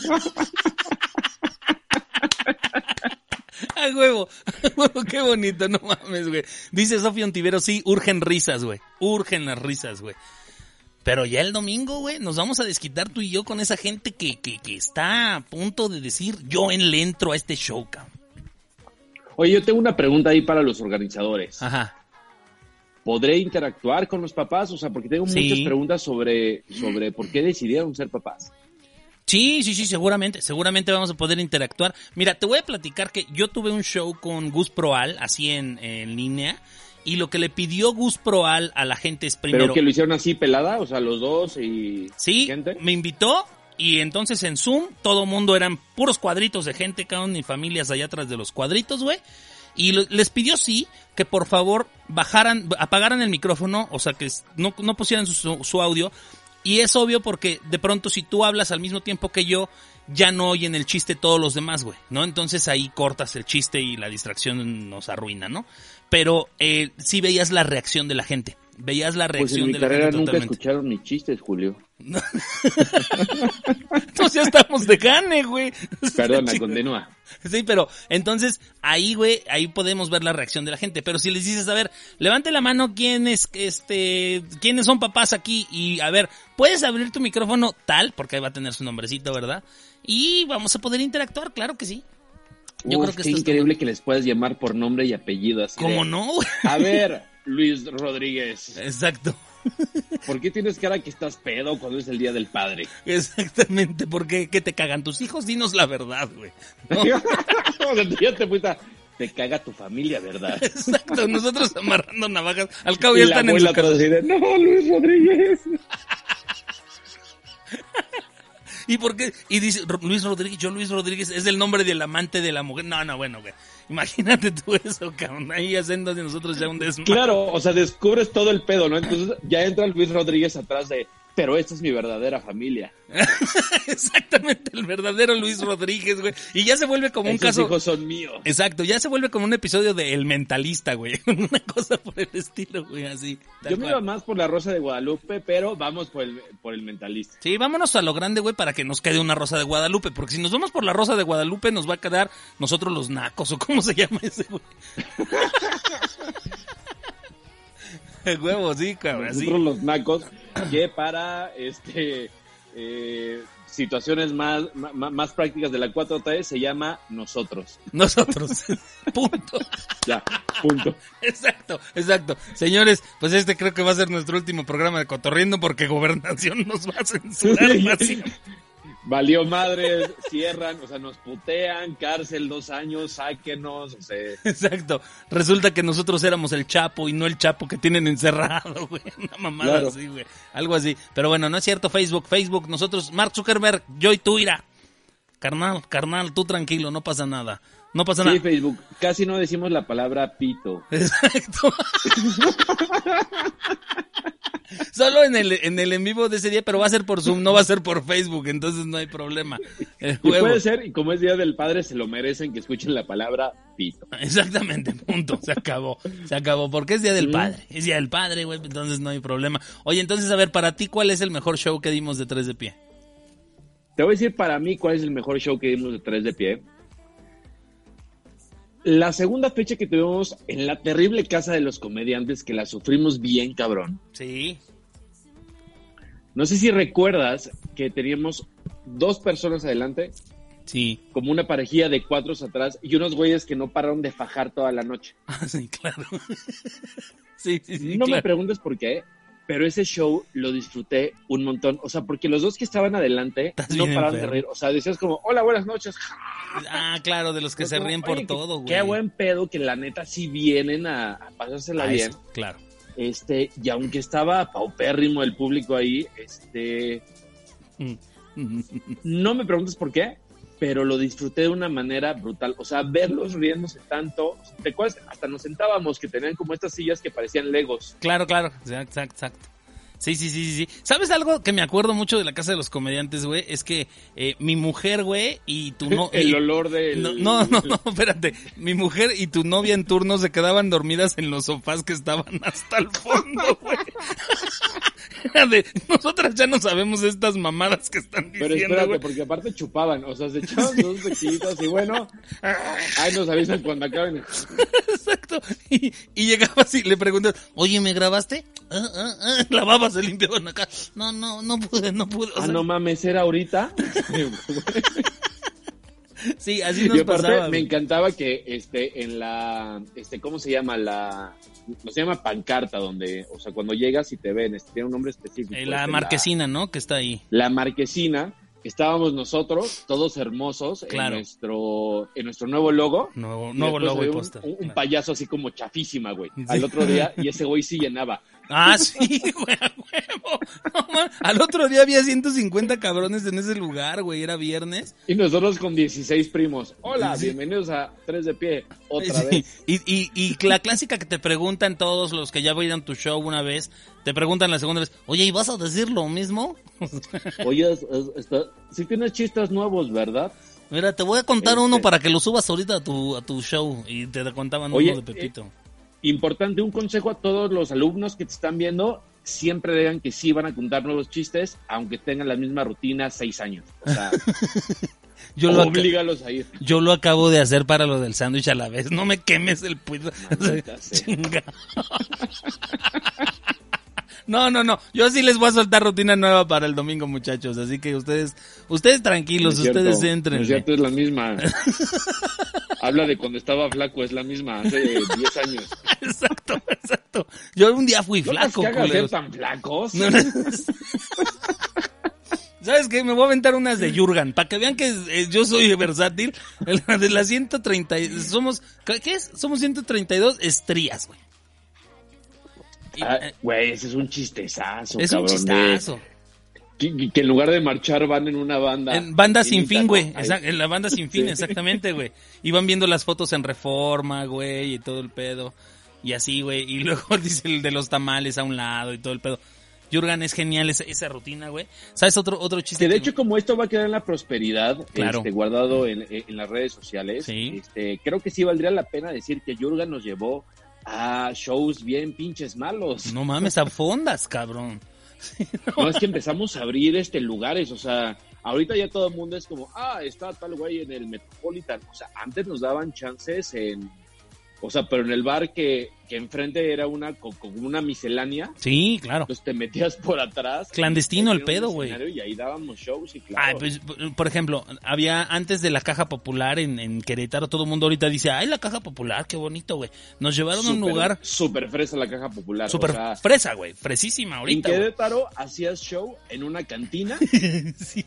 ¡A huevo! ¡A huevo! ¡Qué bonito! No mames, güey. Dice Sofía Ontivero, sí, urgen risas, güey. Urgen las risas, güey. Pero ya el domingo, güey, nos vamos a desquitar tú y yo con esa gente que, que, que está a punto de decir, yo en le entro a este show, cabrón. oye, yo tengo una pregunta ahí para los organizadores. Ajá. ¿Podré interactuar con los papás? O sea, porque tengo Sí. muchas preguntas sobre, sobre por qué decidieron ser papás. Sí, sí, sí, seguramente, seguramente vamos a poder interactuar. Mira, te voy a platicar que yo tuve un show con Gus Proal, así en, en línea, y lo que le pidió Gus Proal a la gente es primero... Pero que lo hicieron así pelada, o sea, los dos y Sí, gente. me invitó Y entonces en Zoom todo mundo eran puros cuadritos de gente, cada uno y familias allá atrás de los cuadritos, güey. Y lo- les pidió sí que por favor bajaran, apagaran el micrófono, o sea que no, no pusieran su, su audio. Y es obvio porque de pronto si tú hablas al mismo tiempo que yo, ya no oyen el chiste todos los demás, güey, ¿no? Entonces ahí cortas el chiste y la distracción nos arruina, ¿no? Pero eh, sí veías la reacción de la gente. Veías la Pues reacción en mi de la carrera gente nunca totalmente. escucharon mis chistes, Julio. Entonces ya estamos de gane, güey. Perdona, continúa. Sí, pero entonces ahí, güey, ahí podemos ver la reacción de la gente. Pero si les dices, a ver, levante la mano quiénes, este, quiénes son papás aquí y a ver, puedes abrir tu micrófono tal, porque ahí va a tener su nombrecito, ¿verdad? Y vamos a poder interactuar, claro que sí. Yo Uf, creo que es increíble que les puedas llamar por nombre y apellido así. de, ¿Cómo no? güey? A ver, Luis Rodríguez, Exacto. ¿por qué tienes cara que estás pedo cuando es el Día del Padre? Exactamente, porque ¿qué te cagan tus hijos? Dinos la verdad, güey. ¿no? Ya te fuiste Te caga tu familia, ¿verdad? Exacto, nosotros amarrando navajas. Al cabo Y ya la están en su casa. de, no, Luis Rodríguez. ¿Y por qué? Y dice Luis Rodríguez, yo Luis Rodríguez es el nombre del amante de la mujer. No, no, bueno, güey. Imagínate tú eso, cabrón. Ahí haciendo de nosotros ya un desmadre. Claro, o sea, descubres todo el pedo, ¿no? Entonces ya entra Luis Rodríguez atrás de, pero esta es mi verdadera familia. Exactamente, el verdadero Luis Rodríguez, güey. Y ya se vuelve como un caso. hijos son míos. Exacto, ya se vuelve como un episodio de El Mentalista, güey. Una cosa por el estilo, güey, así. Yo me iba más por la Rosa de Guadalupe, pero vamos por el, por el mentalista. Sí, vámonos a lo grande, güey, para que nos quede una rosa de Guadalupe. Porque si nos vamos por la rosa de Guadalupe, nos va a quedar nosotros los nacos, o cómo se llama ese, güey. Huevo, sí, cabrón, así. Nosotros los nacos, que para este eh, situaciones más, más, prácticas de la 4T se llama nosotros. Nosotros. Punto. Ya, punto. Exacto, exacto. Señores, pues este creo que va a ser nuestro último programa de Cotorriendo porque Gobernación nos va a censurar. Valió madres, cierran, o sea, nos putean, cárcel dos años, sáquenos, o sea, Exacto. Resulta que nosotros éramos el Chapo y no el Chapo que tienen encerrado, güey. Una mamada Claro. así, güey. Algo así. Pero bueno, no es cierto Facebook, Facebook, nosotros, Mark Zuckerberg, yo y tú, ira. Carnal, carnal, tú tranquilo, no pasa nada. No pasa sí, nada. Facebook, casi no decimos la palabra pito. Exacto. Solo en el, en el en vivo de ese día, pero va a ser por Zoom, no va a ser por Facebook, entonces no hay problema. Y huevo. puede ser, y como es Día del Padre, se lo merecen que escuchen la palabra pito. Exactamente, punto, se acabó, se acabó, porque es Día del. Padre, es Día del Padre, güey, entonces no hay problema. Oye, entonces, a ver, para ti, ¿cuál es el mejor show que dimos de tres de pie? Te voy a decir para mí cuál es el mejor show que dimos de tres de pie. La segunda fecha que tuvimos en la terrible casa de los comediantes, que la sufrimos bien, cabrón. Sí. No sé si recuerdas que teníamos dos personas adelante, Sí, como una parejilla de cuatro atrás, y unos güeyes que no pararon de fajar toda la noche. Ah, sí, claro. sí, sí, sí, no me preguntes por qué, pero ese show lo disfruté un montón. O sea, porque los dos que estaban adelante no pararon de reír. O sea, decías como, hola, buenas noches. Ah, claro, de los que se Como, ríen por todo, güey. Qué buen pedo que la neta sí vienen a, a pasársela Ah, bien. eso, claro. Este, y aunque estaba paupérrimo el público ahí, este, no me preguntes por qué, pero lo disfruté de una manera brutal. O sea, verlos riéndose tanto. ¿Te acuerdas? Hasta nos sentábamos que tenían como estas sillas que parecían legos. Claro, claro, exacto, exacto. Sí, sí, sí, sí, sí. ¿Sabes algo que me acuerdo mucho de la casa de los comediantes, güey? Es que eh, mi mujer, güey, y tu no... el olor del... No, no, no, no, espérate. Mi mujer y tu novia en turno se quedaban dormidas en los sofás que estaban hasta el fondo, güey. De, nosotras ya no sabemos estas mamadas que están Pero diciendo, espérate, güey. porque aparte chupaban, o sea, se echaban sus tequilitas y bueno, ahí nos avisan cuando acaben. Exacto. Y, y llegabas y le preguntas, oye, ¿me grabaste? Ah, ah, ah. Lavabas, se limpiaban acá. No, no, no pude, no pude. O Ah, no mames, ¿era ahorita? Sí, así nos y aparte pasaba. me encantaba que este en la este cómo se llama la no se llama pancarta donde o sea cuando llegas y te ven este, tiene un nombre específico Eh, la este, marquesina, ¿no? Que está ahí. la, marquesina estábamos nosotros todos hermosos Claro. en nuestro en nuestro nuevo logo Nuevo, nuevo logo y un- póster. un, un Claro. payaso así como chafísima güey Sí. al otro día y ese güey sí llenaba Ah, sí, güey, a huevo. No, man, Al otro día había 150 cabrones en ese lugar, güey, era viernes. Y nosotros con 16 primos. Hola, bienvenidos a Tres de Pie. Otra Sí, vez. Y, y, y la clásica que te preguntan todos los que ya vieron tu show una vez, te preguntan la segunda vez, oye, ¿y vas a decir lo mismo? Oye, sí tienes chistes nuevos, ¿verdad? Mira, te voy a contar Este- uno para que lo subas ahorita a tu, a tu show. Y te contaban Oye, uno de Pepito. Importante, un consejo a todos los alumnos que te están viendo. Siempre digan que sí van a contar nuevos chistes, aunque tengan la misma rutina seis años. O sea, Yo lo, oblígalos a ir. yo lo acabo de hacer para lo del sándwich a la vez. No me quemes el sea. Chinga. No, no, no. Yo sí les voy a soltar rutina nueva para el domingo, muchachos. Así que ustedes, ustedes tranquilos, No ustedes entren. no es cierto, es la misma. Habla de cuando estaba flaco, es la misma, hace 10 años. Exacto, exacto. Yo un día fui ¿No flaco, hagas ser tan flacos? No, no. ¿Sabes qué? Me voy a aventar unas de Jurgen, para que vean que eh, yo soy versátil. La de las 130, y- somos, ¿qué es? Somos 132 estrías, güey. Y, Ah, eh, Güey, ese es un chistezazo, es un chistazo. de- que, que en lugar de marchar van en una banda. En banda sin fin, güey. En la banda sin fin, Sí. exactamente, güey. Iban viendo las fotos en reforma, güey, y todo el pedo. Y así, güey. Y luego dice el de los tamales a un lado y todo el pedo. Jurgen es genial esa, esa rutina, güey. ¿Sabes otro, otro chiste? Que de que- hecho, como esto va a quedar en la prosperidad, Claro. este, guardado en, en las redes sociales, Sí. este, creo que sí valdría la pena decir que Jurgen nos llevó a shows bien pinches malos. No mames, a fondas, cabrón. No, es que empezamos a abrir este lugares, o sea, ahorita ya todo el mundo es como, ah, está tal güey en el Metropolitan. O sea, antes nos daban chances en, o sea, pero en el bar que, que enfrente era una, co- como una miscelánea, Sí, claro. pues te metías por atrás. Clandestino el pedo, güey. Y ahí dábamos shows y claro. Ay, pues, por ejemplo, había antes de la caja popular en, en Querétaro, todo el mundo ahorita dice, ay, la caja popular, qué bonito, güey. Nos llevaron a un lugar Súper fresa la caja popular. súper o sea, fresa, güey, fresísima en ahorita. güey. Querétaro hacías show en una cantina Sí.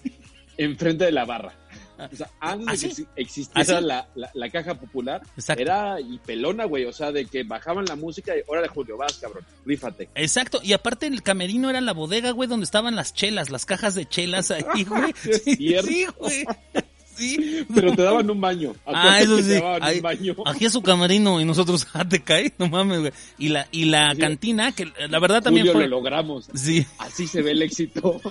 enfrente de la barra. O sea, antes ¿Así? de que exi- existiera ¿Así? la, la, la caja popular, Exacto. era y pelona, güey. O sea, de que bajaban la música y órale, Julio, vas, cabrón, rífate. Exacto, y aparte el camerino era la bodega, güey, donde estaban las chelas, las cajas de chelas ahí, güey. Sí, güey. Sí. Pero te daban un baño. Ah, Acuérdate eso que sí. Ay, un baño. aquí es su camerino y nosotros, ah, te cae, no mames, güey. Y la, y la Sí. cantina, que la verdad también Julio, fue. lo logramos. Sí, Así se ve el éxito.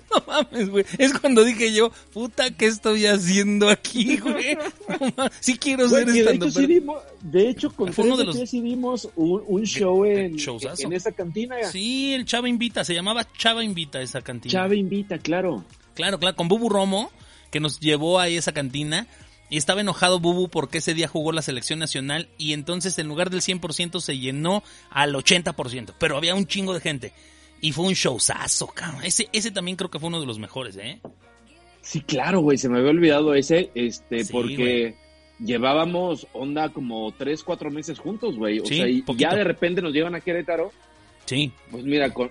no mames, güey. Es cuando dije yo, puta, ¿qué estoy haciendo aquí, güey? No mames, sí quiero ser de, estando hecho, sí dimos- de hecho, con Fue uno de de los- dimos un, un show en esa cantina. Sí, el Chava Invita, se llamaba Chava Invita esa cantina. Chava invita, claro. Claro, claro, con Bubu Romo, que nos llevó a esa cantina. Y estaba enojado Bubu porque ese día jugó la selección nacional y entonces en lugar del 100% se llenó al 80%. Pero había un chingo de gente. Y fue un showzazo, cabrón. Ese, ese también creo que fue uno de los mejores, ¿eh? Sí, claro, güey, se me había olvidado ese, este, Sí, porque llevábamos onda como tres, cuatro meses juntos, güey. O Sí, sea, y poquito. ya de repente nos llevan a Querétaro, Sí, pues mira, con,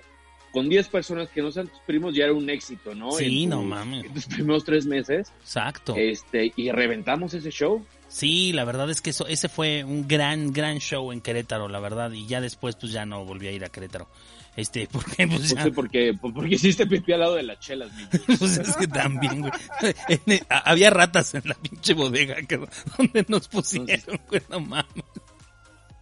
con 10 personas que no sean tus primos ya era un éxito, ¿no? Sí, En no tus- mames. En tus primeros tres meses, exacto. este, y reventamos ese show. Sí, la verdad es que eso, ese fue un gran, gran show en Querétaro, la verdad. Y ya después, pues ya no volví a ir a Querétaro. Este, porque pues Pues porque, porque hiciste pipí al lado de las chelas, mi Pues es que también, güey. Había ratas en la pinche bodega que, donde nos pusieron, güey, no mames.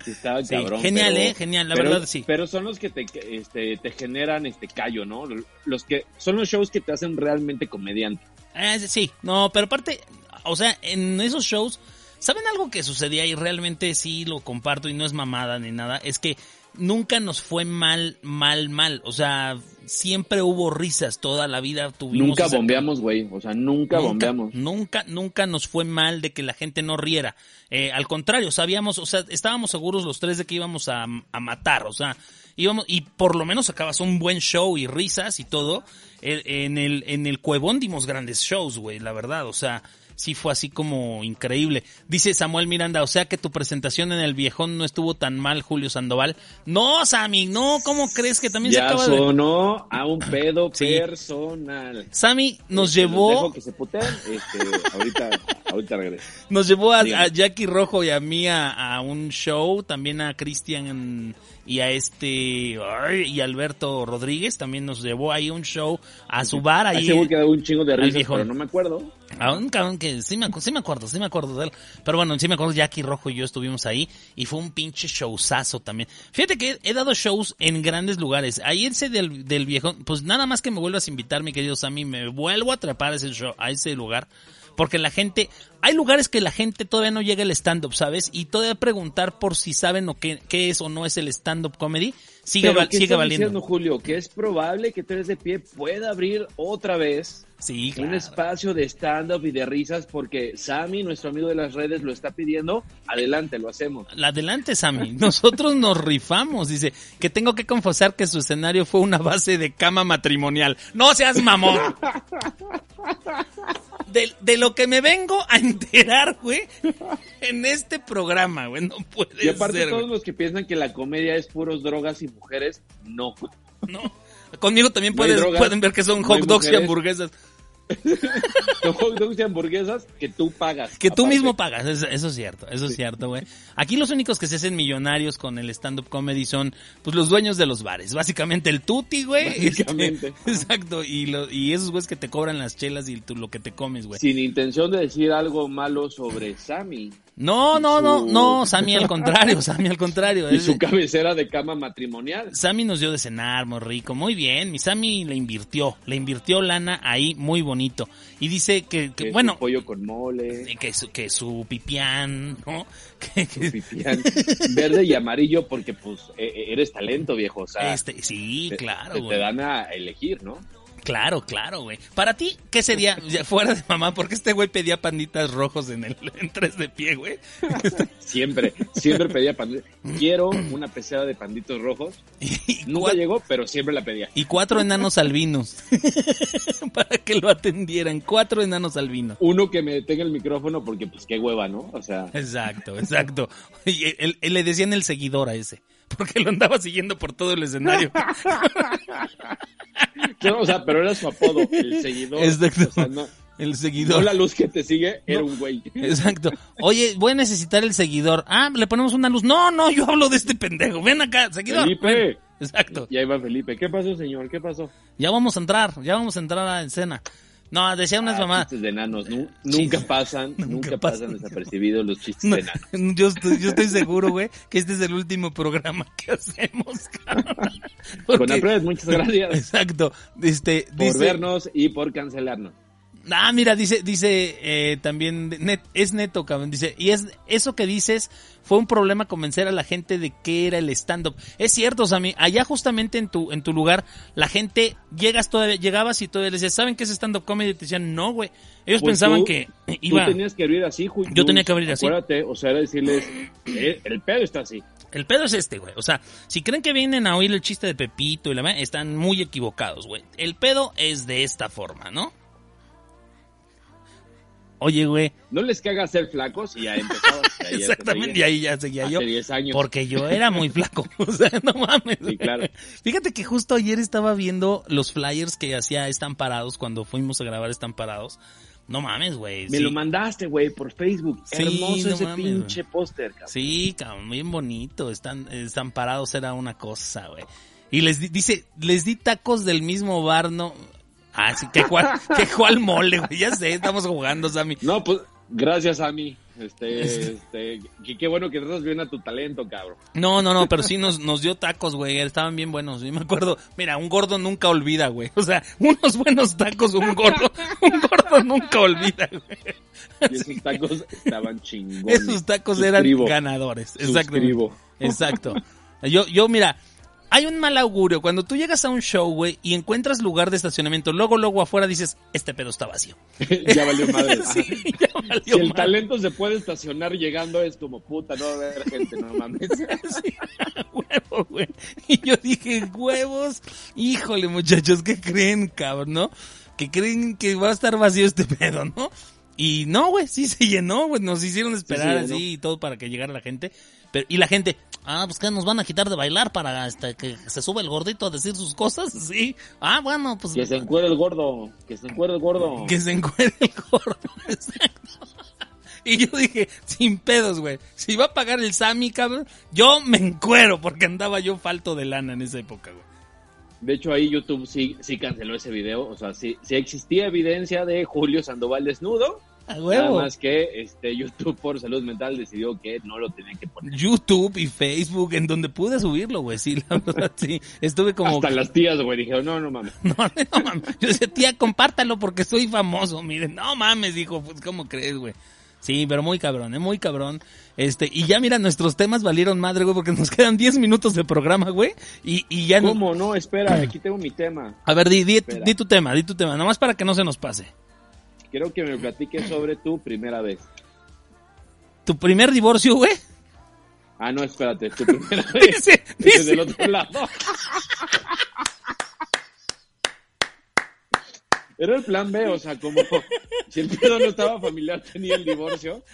Sí, estaba Sí, cabrón. genial, pero- eh, genial, la pero- verdad sí. Pero son los que te, este, te generan este callo, ¿no? Los que son los shows que te hacen realmente comediante. Eh, sí, no, pero aparte, o sea, en esos shows, ¿saben algo que sucedía y realmente sí lo comparto y no es mamada ni nada? Es que nunca nos fue mal, mal, mal. O sea, siempre hubo risas toda la vida. Tuvimos Nunca esa- bombeamos, güey. O sea, nunca, bombeamos. Nunca, nunca nos fue mal de que la gente no riera. Eh, al contrario, sabíamos, o sea, estábamos seguros los tres de que íbamos a, a matar, o sea, íbamos, y por lo menos sacabas un buen show y risas y todo. Eh, en el, en el Cuevón dimos grandes shows, güey, la verdad, o sea, sí fue así como increíble. Dice Samuel Miranda, o sea que tu presentación en el viejón no estuvo tan mal, Julio Sandoval. No, Sammy, no, ¿cómo crees que también se acaba de... sonó a un pedo Sí. personal. Sammy nos Este, llevó... dejo que se puteen. Este, ahorita Ahorita regreso. Nos llevó a, Jackie Rojo y a mí a, a un show, también a Cristian y a este y Alberto Rodríguez, también nos llevó ahí un show a su bar Ahí seguro que un chingo de risas, pero no me acuerdo. A un cabrón que sí me, sí me acuerdo, sí me acuerdo de él. Pero bueno, sí me acuerdo, Jackie Rojo y yo estuvimos ahí y fue un pinche showzazo también. Fíjate que he, dado shows en grandes lugares. Ahí ese del, del viejo, pues nada más que me vuelvas a invitar, mi querido Sammy, me vuelvo a atrapar a ese show, a ese lugar. Porque la gente, hay lugares que la gente todavía no llega al stand-up, ¿sabes? Y todavía preguntar por si saben o qué, qué es o no es el stand-up comedy, sigue, Pero val- ¿qué sigue valiendo. diciendo, Julio? Que es probable que Tres de Pie pueda abrir otra vez Sí, un claro. espacio de stand-up y de risas porque Sammy, nuestro amigo de las redes, lo está pidiendo. Adelante, lo hacemos. Adelante, Sammy. Nosotros nos rifamos. Dice que tengo que confesar que su escenario fue una base de cama matrimonial. No seas mamón. De, de lo que me vengo a enterar, güey, en este programa, güey. No puede Y aparte, ser, todos güey. los que piensan que la comedia es puros drogas y mujeres, no. No. Conmigo también No puedes- drogas, pueden ver que son no hot dogs y hamburguesas. Son hot dogs y hamburguesas que tú pagas. Que tú mismo pagas, eso, eso es cierto, eso es cierto, güey. Aquí los únicos que se hacen millonarios con el stand-up comedy son, pues, los dueños de los bares. Básicamente el tuti, güey. Básicamente. Este, exacto, y, lo, y esos güeyes que te cobran las chelas y tú, lo que te comes, güey. Sin intención de decir algo malo sobre Sammy No, no, no, su- no, Sammy al contrario, Sammy al contrario. y Es- su cabecera de cama matrimonial. Sammy nos dio de cenar, muy rico, muy bien. Mi Sammy le invirtió, le invirtió lana ahí, muy bonito. Y dice que, que, Que bueno, su pollo con mole, que su, que su pipián, ¿no? Que, que- pipián, verde y amarillo, porque pues e- e- eres talento, viejo. O sea, este, sí, te- claro, te, dan a elegir, ¿no? Claro, claro, güey. Para ti, ¿qué sería, ya fuera de mamá, porque este güey pedía panditas rojos en el en tres de pie, güey? Siempre, siempre pedía panditas. Quiero una pecera de panditos rojos. Y, Nunca llegó, pero siempre la pedía. y cuatro enanos albinos. Para que lo atendieran, cuatro enanos albinos. Uno que me tenga el micrófono, porque pues qué hueva, ¿no? O sea, Exacto, exacto. Y él, él le decían el seguidor a ese, porque lo andaba siguiendo por todo el escenario. no, o sea, pero era su apodo, el seguidor. Exacto. O sea, no, El no seguidor. la luz que te sigue, era No. un güey. Exacto. Oye, voy a necesitar el seguidor. Ah, le ponemos una luz. No, no, yo hablo de este pendejo. Ven acá, seguidor. Felipe. Ven. Exacto. Y ahí va Felipe. ¿Qué pasó, señor? ¿Qué pasó? Ya vamos a entrar, ya vamos a entrar a la escena. No, decía unas Ah, mamás. chistes de enanos. nu- nunca pasan, Nunca nunca, pasan. pasan desapercibidos los chistes No, de enanos. yo, estoy, yo estoy seguro, güey, que este es el último programa que hacemos, cabrón. Con Porque- Alfred, muchas gracias Exacto. Este, por dice, vernos y por cancelarnos. Ah, mira, dice, dice eh, también, net- es neto, cabrón, dice, y es eso que dices fue un problema convencer a la gente de qué era el stand-up. Es cierto, Sammy, allá justamente en tu, en tu lugar, la gente, llegas todavía, llegabas y todavía les decías, ¿saben qué es stand-up comedy? Y te decían, no, güey. Ellos Pues pensaban tú- que Tú iba, tenías que abrir así, Julio. Yo tenía que abrir así. Acuérdate, o sea, era decirles, eh, el pedo está así. el pedo es este, güey. O sea, si creen que vienen a oír el chiste de Pepito y la están muy equivocados, güey. El pedo es de esta forma, ¿no? Oye, güey, No les caga ser flacos y ya te Exactamente, y ahí ya seguía yo. Hace 10 años. Porque yo era muy flaco. O sea, no mames. Sí, claro. Fíjate que justo ayer estaba viendo los flyers que hacía Estamparados cuando fuimos a grabar Estamparados. No mames, güey. Me sí. lo mandaste, güey, por Facebook. Sí, Hermoso no ese mames, pinche póster, cabrón. Sí, cabrón, bien bonito. Están, Estamparados era una cosa, güey. Y les di- dice, les di tacos del mismo bar, no. Ah, sí, que cuál, que cuál mole, güey. Ya sé, estamos jugando, Sammy. No, pues, gracias mí. Este, este, qué bueno que tratas bien a tu talento, cabrón. No, no, no, pero sí nos, nos dio tacos, güey. Estaban bien buenos. Yo me acuerdo, mira, un gordo nunca olvida, güey. O sea, unos buenos tacos, un gordo, un gordo nunca olvida, güey. Y esos tacos estaban chingones. Esos tacos eran ganadores. Exacto. Suscribo. Exacto. Yo, yo, mira, hay un mal augurio. Cuando tú llegas a un show, güey, y encuentras lugar de estacionamiento, luego, luego afuera dices, este pedo está vacío. ya valió madre. Sí, ya valió Si el madre. talento se puede estacionar llegando, es como puta, no va a haber gente, no mames. Sí, huevo, güey. Y yo dije, huevos, híjole, muchachos, ¿qué creen, cabrón, no? Que creen que va a estar vacío este pedo, ¿no? Y no, güey, sí se llenó, güey, nos hicieron esperar así y todo para que llegara la gente. Pero, y la gente, ah, pues que nos van a quitar de bailar para este, que se sube el gordito a decir sus cosas, sí. Ah, bueno, pues Que se encuere el gordo, que se encuere el gordo. que se encuere el gordo. Exacto. Y yo dije, sin pedos, güey. Si va a pagar el Sammy, cabrón, yo me encuero porque andaba yo falto de lana en esa época, güey. De hecho, ahí YouTube sí, sí canceló ese video. O sea, sí, sí existía evidencia de Julio Sandoval desnudo. Nada más que este, YouTube por salud mental decidió que no lo tenía que poner. YouTube y Facebook, en donde pude subirlo, güey. Sí, la verdad, sí. Estuve como... Hasta las tías, güey, dijeron, no, no mames. No, no mames. Yo decía, tía, compártalo porque soy famoso. Miren, no mames, dijo, pues, ¿cómo crees, güey? Sí, pero muy cabrón, ¿eh? Muy cabrón. Este, y ya mira, nuestros temas valieron madre, güey, porque nos quedan 10 minutos de programa, güey. Y, y ya no. ¿Cómo? No, espera, aquí tengo mi tema. A ver, di, di, di tu tema, di tu tema, nomás para que no se nos pase. Quiero que me platiques sobre tu primera vez. ¿Tu primer divorcio, güey? Ah, no, espérate, tu primera vez. Dice, dice- es del otro lado. Era el plan B, o sea, como si el pedo no estaba familiar, tenía el divorcio.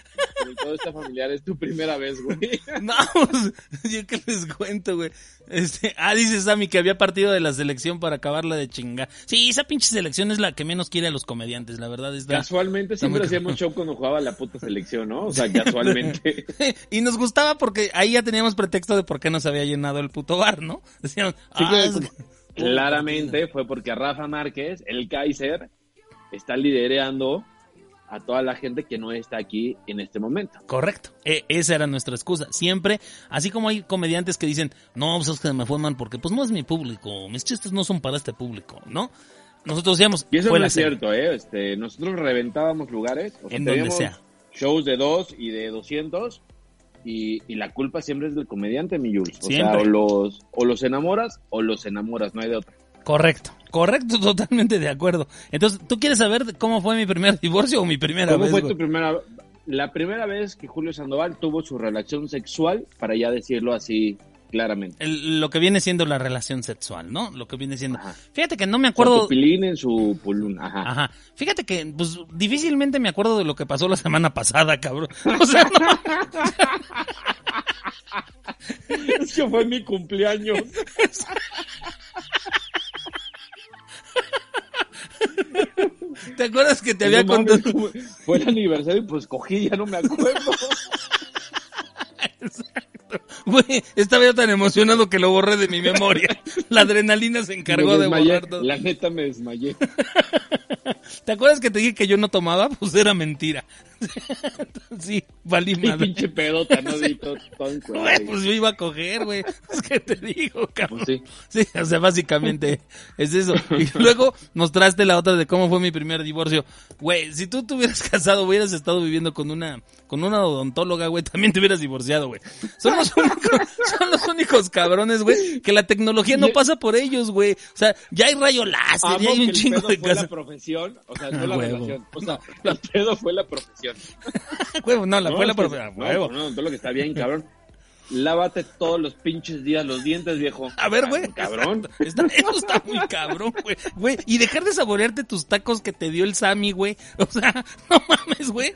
El pedo está familiar, es tu primera vez, güey. No, pues, yo qué les cuento, güey. Este, ah, dice Sammy que había partido de la selección para acabarla de chingar. Sí, esa pinche selección es la que menos quiere a los comediantes, la verdad es Casualmente Está muy siempre hacíamos show cuando jugaba la puta selección, ¿no? O sea, casualmente. y nos gustaba porque ahí ya teníamos pretexto de por qué nos había llenado el puto bar, ¿no? Decían, Sí, ah, que- es que- claramente fue porque Rafa Márquez, el Kaiser, está liderando a toda la gente que no está aquí en este momento. Correcto. E- esa era nuestra excusa. Siempre, así como hay comediantes que dicen, no, pues es que me fue mal porque pues no es mi público, mis chistes no son para este público, ¿no? Nosotros decíamos, Y eso fue no es serie. cierto, ¿eh? Este, nosotros reventábamos lugares. O sea, En donde sea. Shows de dos y de 200. Y, y la culpa siempre es del comediante, mi Jules. O Siempre. sea, o los, o los enamoras o los enamoras, no hay de otra. Correcto, correcto, totalmente de acuerdo. Entonces, ¿tú quieres saber cómo fue mi primer divorcio o mi primera ¿Cómo vez? fue güey? tu primera la primera vez que Julio Sandoval tuvo su relación sexual, para ya decirlo así claramente? El- lo que viene siendo la relación sexual, ¿no? Lo que viene siendo. Ajá. Fíjate que no me acuerdo. tu pilín en su pulún, ajá. Ajá. Fíjate que, pues, difícilmente me acuerdo de lo que pasó la semana pasada, cabrón. O sea, no. Es que fue mi cumpleaños. ¿Te acuerdas que te había No contado? fue- Fue el aniversario y pues cogí, ya no me acuerdo. Güey, estaba yo tan emocionado que lo borré de mi memoria. La adrenalina se encargó Me de borrar todo. La neta me desmayé. ¿Te acuerdas que te dije que yo no tomaba? Pues era mentira. sí, valí madre. pinche pedota, ¿no? Güey, ahí. pues yo iba a coger, güey. Es que te digo, cabrón. Pues sí. Sí, o sea, básicamente es eso. Y luego mostraste la otra de cómo fue mi primer divorcio. Güey, si tú te hubieras casado, hubieras estado viviendo con una con una odontóloga, güey, también te hubieras divorciado, güey. Son los únicos, son los únicos cabrones, güey, que la tecnología no pasa por ellos, güey. O sea, ya hay rayo láser, ya hay un chingo de fue la cosas. profesión, o sea, no Ah, la relación. O sea, el pedo fue la profesión. No, la No, fue la es que- profe- a no, huevo. No, todo lo que está bien, cabrón. Lávate todos los pinches días los dientes, viejo. A ver, güey. Cabrón. Está- eso está muy cabrón, güey. Güey, y dejar de saborearte tus tacos que te dio el Sammy, güey. O sea, no mames, güey.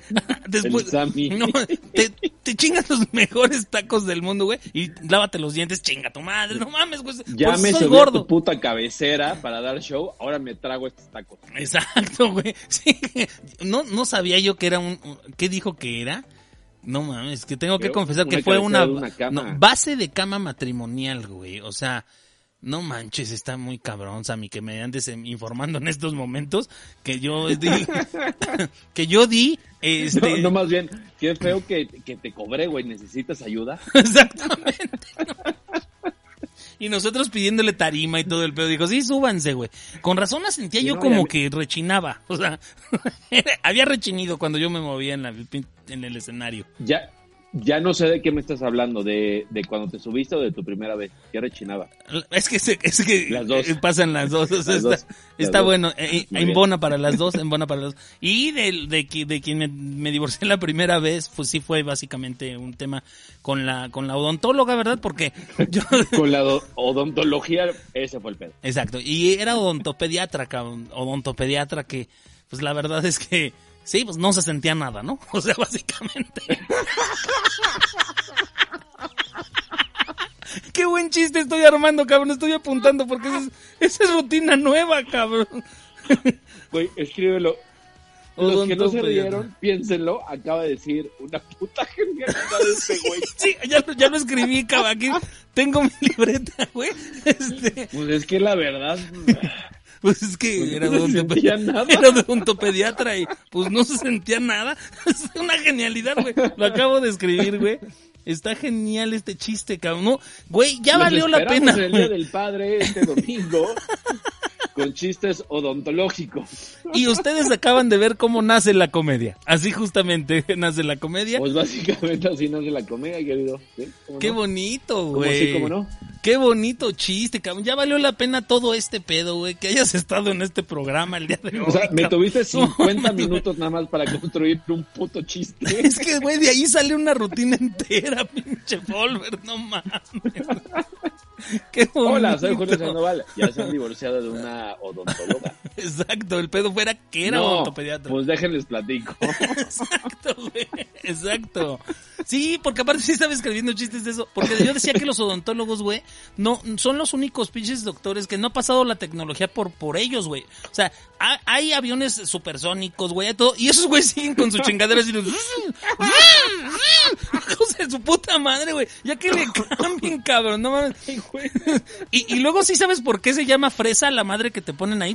Después, El Sammy. No, te, te chingas los mejores tacos del mundo, güey. Y lávate los dientes, chinga tu madre. No mames, güey. Ya Pues me soy gordo. tu puta cabecera para dar show, ahora me trago estos tacos. Exacto, güey. Sí. No, no sabía yo que era un- ¿qué dijo que era? No mames, que tengo que confesar que fue una, una no, base de cama matrimonial, güey. O sea, no manches, está muy cabrón, Sammy, que me andes informando en estos momentos que yo di, que yo di, este, No, no, más bien, qué feo que, que te cobré, güey. ¿Necesitas ayuda? exactamente. Y nosotros pidiéndole tarima y todo el pedo. Dijo, sí, súbanse, güey. Con razón la sentía yo no, como que rechinaba. O sea, había rechinido cuando yo me movía en, la, en el escenario. Ya, ya no sé de qué me estás hablando, de, de cuando te subiste o de tu primera vez. Ya rechinaba. Es que, es que Las dos. eh, pasan las dos. o sea, Las está dos, las está dos. bueno. eh, en bona para las dos, en bona para las dos. Y de, de, de quien me, me divorcié la primera vez, pues sí fue básicamente un tema con la, con la odontóloga, ¿verdad? Porque yo... Con la do- odontología, ese fue el pedo. Exacto. Y era odontopediatra, cabrón. Odontopediatra que, pues la verdad es que, sí, pues no se sentía nada, ¿no? O sea, básicamente. Qué buen chiste estoy armando, cabrón. Estoy apuntando porque esa es, esa es rutina nueva, cabrón. Güey, escríbelo. Los que no se rieron, piénsenlo, acaba de decir una puta genialidad de este güey. Sí, ya, lo- ya lo escribí, cabrón. Aquí tengo mi libreta, güey. Este, Pues es que la verdad, pues es que Pues era no sentía nada. Era odontopediatra y pues no se sentía nada. Es una genialidad, güey. Lo acabo de escribir, güey. Está genial este chiste, cabrón. No, güey, ya valió la pena. El Día del Padre este domingo con chistes odontológicos. Y ustedes acaban de ver cómo nace la comedia. Así justamente nace la comedia. Pues básicamente así nace la comedia, querido. ¿Sí? ¿Cómo Qué no? bonito, ¿Cómo güey. sí, cómo no? Qué bonito chiste, cabrón. Ya valió la pena todo este pedo, güey. Que hayas estado en este programa el día de hoy. O sea, me tuviste 50 No, minutos nada más para construir un puto chiste. Es que, güey, de ahí sale una rutina entera, pinche Volver, no mames. Qué. Hola, soy Julio Sandoval. Ya se han divorciado de una odontóloga. Exacto, el pedo fuera que era no, odontopediatra. Pues déjenles platico. Exacto, güey. Exacto. Sí, porque aparte sí estaba escribiendo chistes de eso. Porque yo decía que los odontólogos, güey, no, son los únicos pinches doctores que no ha pasado la tecnología por, por ellos, güey. O sea, ha- hay aviones supersónicos, güey, todo, y esos güey siguen con su chingadera. Hijos de su puta madre, güey. Ya que le cambien, cabrón, no mames. Y, y luego sí sabes por qué se llama fresa la madre que te ponen ahí.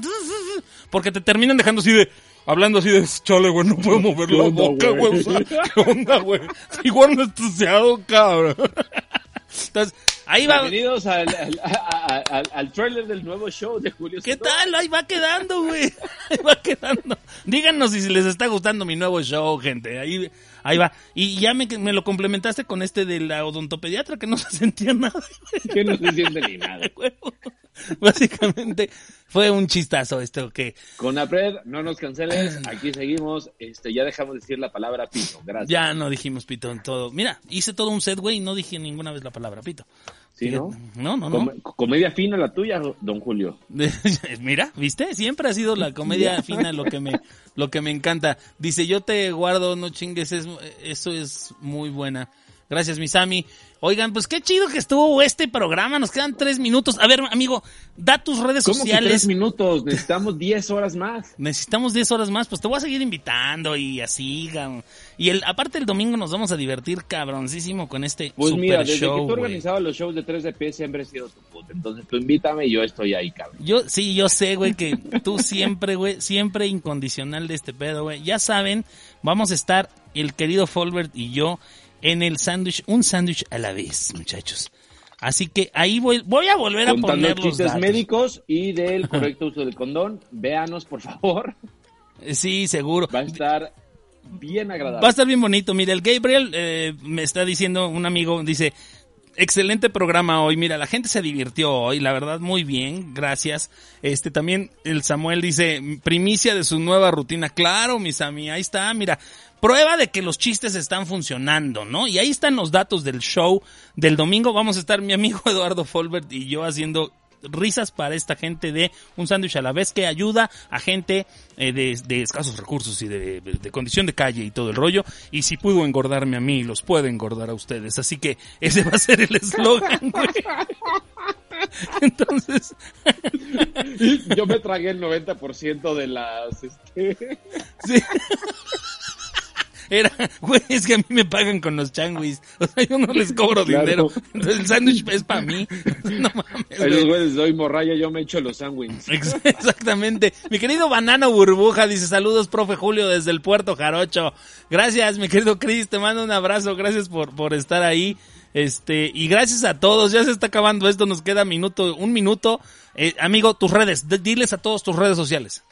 Porque te terminan dejando así de... Hablando así de, chale, güey, no puedo mover ¿Qué la onda, boca, güey? güey. o sea, ¿Qué onda, güey? Igual anestesiado, cabrón. Entonces, ahí va. Bienvenidos al, al, trailer del nuevo show de Julio ¿Qué tal? Ahí va quedando, güey. Ahí va quedando. Díganos si les está gustando mi nuevo show, gente. Ahí, ahí va. Y ya me, me lo complementaste con este de la odontopediatra que no se sentía nada. Que no se siente ni nada. Básicamente fue un chistazo esto que Con Apred, no nos canceles. Aquí seguimos. Este, ya dejamos de decir la palabra pito. Gracias. ya no dijimos pito en todo. Mira, hice todo un set, güey, y no dije ninguna vez la palabra pito. ¿Sí, no? No, no, no. Com- comedia fina la tuya, don Julio. Mira, ¿viste? Siempre ha sido la comedia fina lo que me lo que me encanta. Dice, "Yo te guardo, no chingues, es- eso es muy buena." Gracias, Misami. Oigan, pues qué chido que estuvo este programa. Nos quedan tres minutos. A ver, amigo, da tus redes ¿Cómo que sociales. tres minutos? Necesitamos 10 horas más. Necesitamos 10 horas más, pues te voy a seguir invitando y así, cabrón. Y el, aparte el domingo nos vamos a divertir cabroncísimo con este Pues super mira, desde show, que tú organizabas los shows de 3 de P siempre he sido tu puta. Entonces tú invítame y yo estoy ahí, cabrón. Yo, sí, yo sé, güey, que tú siempre, güey, siempre incondicional de este pedo, güey. Ya saben, vamos a estar el querido Folbert y yo en el sándwich, un sándwich a la vez, muchachos. Así que ahí voy, voy a volver a poner los datos. médicos y del correcto uso del condón. Véanos, por favor. Sí, seguro. Va a estar bien agradable. Va a estar bien bonito. Mira, el Gabriel eh, me está diciendo, un amigo, dice, excelente programa hoy. Mira, la gente se divirtió hoy, la verdad, muy bien, gracias. Este, también el Samuel dice, primicia de su nueva rutina. Claro, mis amigos, ahí está, mira. Prueba de que los chistes están funcionando, ¿no? Y ahí están los datos del show del domingo. Vamos a estar mi amigo Eduardo Folbert y yo haciendo risas para esta gente de un sándwich a la vez que ayuda a gente eh, de, de escasos recursos y de, de- de condición de calle y todo el rollo. Y si pudo engordarme a mí, los puede engordar a ustedes. Así que ese va a ser el eslogan. Entonces, Yo me tragué el 90% de las... Este... sí. Era, güey, es que a mí me pagan con los changuis. O sea, yo no les cobro Claro. dinero. Entonces el sándwich es para mí. No mames. A güey. güeyes les doy morralla, yo me echo los sándwiches. Ex- Exactamente. Mi querido Banano Burbuja dice saludos, profe Julio, desde el puerto Jarocho. Gracias, mi querido Cris, te mando un abrazo, gracias por, por estar ahí. Este, y gracias a todos, ya se está acabando esto, nos queda minuto, un minuto. Eh, amigo, tus redes, diles a todos tus redes sociales.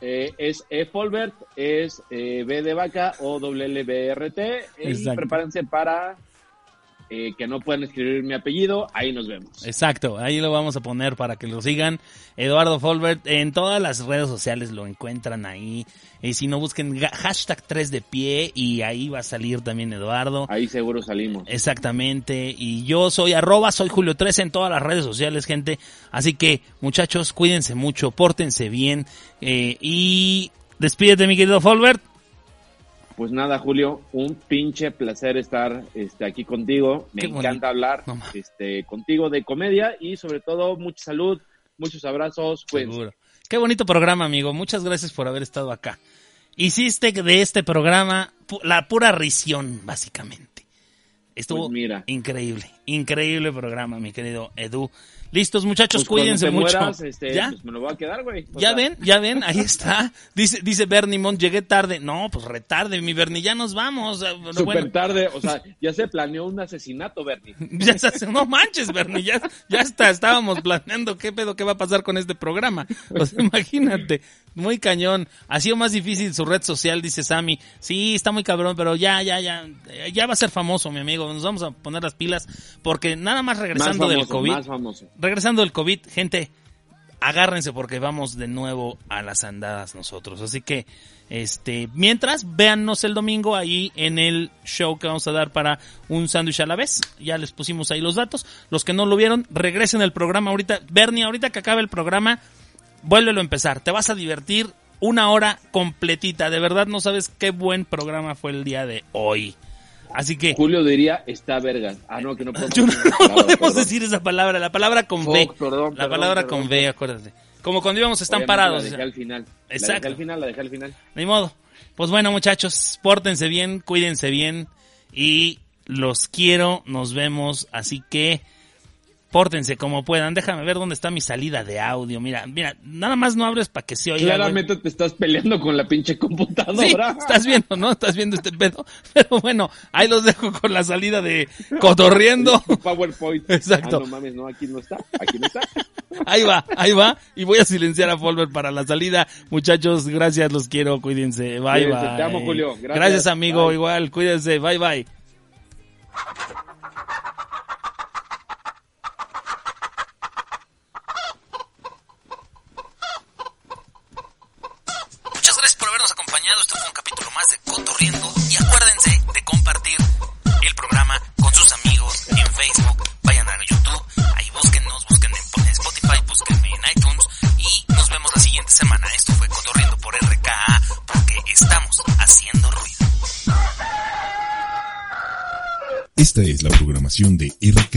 Eh, es. Folbert, es eh, B de vaca o WLBRT. Y prepárense para eh, que no puedan escribir mi apellido. Ahí nos vemos. Exacto, ahí lo vamos a poner para que lo sigan. Eduardo Folbert, en todas las redes sociales lo encuentran ahí. Y si no, busquen hashtag 3 de pie y ahí va a salir también Eduardo. Ahí seguro salimos. Exactamente. Y yo soy arroba, soy Julio 13 en todas las redes sociales, gente. Así que, muchachos, cuídense mucho, pórtense bien. eh, y despídete, mi querido Folbert. Pues nada, Julio, un pinche placer estar este, aquí contigo. Me Qué encanta bonito. hablar No este, contigo de comedia y sobre todo mucha salud, muchos abrazos. Seguro. Qué bonito programa, amigo. Muchas gracias por haber estado acá. hiciste de este programa pu- la pura risión, básicamente. Estuvo Pues mira. increíble, increíble programa, mi querido Edu. Listos, muchachos, Pues cuídense mucho. mueras, este, ¿Ya? pues me lo voy a quedar, güey. Ya sea, ven, ya ven, ahí está. Dice, dice Bernie Mont, llegué tarde. No, pues retarde, mi Bernie, ya nos vamos. Ah, bueno, Súper bueno, tarde, o sea, ya se planeó un asesinato, Bernie. ya se hace- no manches, Bernie, ya, ya está, estábamos planeando qué pedo, qué va a pasar con este programa. O sea, imagínate, muy cañón. Ha sido más difícil su red social, dice Sammy. Sí, está muy cabrón, pero ya, ya, ya, ya va a ser famoso, mi amigo. Nos vamos a poner las pilas porque nada más Más regresando famoso, del COVID. más famoso. regresando del COVID, gente, agárrense porque vamos de nuevo a las andadas nosotros. Así que, este, mientras, véannos el domingo ahí en el show que vamos a dar para un sándwich a la vez. Ya les pusimos ahí los datos. Los que no lo vieron, regresen al programa ahorita. Bernie, ahorita que acabe el programa, vuélvelo a empezar. Te vas a divertir una hora completita. De verdad no sabes qué buen programa fue el día de hoy. Así que, Julio diría, está vergas. Ah, no, que no podemos, no, decir esa palabra, podemos perdón. decir esa palabra, la palabra con Fuck, B. perdón, la perdón, palabra perdón. con B, acuérdate. Como cuando íbamos están Obviamente parados. La dejé al final. La Exacto. dejé al final, la dejé al final. Ni modo. Pues bueno, muchachos, pórtense bien, cuídense bien y los quiero, nos vemos, así que pórtense como puedan. Déjame ver dónde está mi salida de audio. Mira, mira, nada más no hables para que se oiga. güey. Claramente te estás peleando con la pinche Sí, computadora. estás viendo, ¿no? Estás viendo este pedo. Pero bueno, ahí los dejo con la salida de Cotorriendo. PowerPoint. Exacto. Ah, no mames, no, aquí no está. Aquí no está. Ahí va, ahí va. Y voy a silenciar a Folver para la salida. Muchachos, gracias, los quiero, cuídense. Bye, Cuídense, bye. te amo, Julio. Gracias. Gracias, amigo, Bye. igual, cuídense. Bye, bye. Muchas gracias por habernos acompañado. Esto fue un capítulo más de Cotorriendo. Y acuérdense de compartir el programa con sus amigos en Facebook. Vayan a YouTube, ahí búsquennos, busquen en Spotify, búsquenme en iTunes. Y nos vemos la siguiente semana. Esto fue Cotorriendo por RKA, porque estamos haciendo ruido. Esta es la programación de RK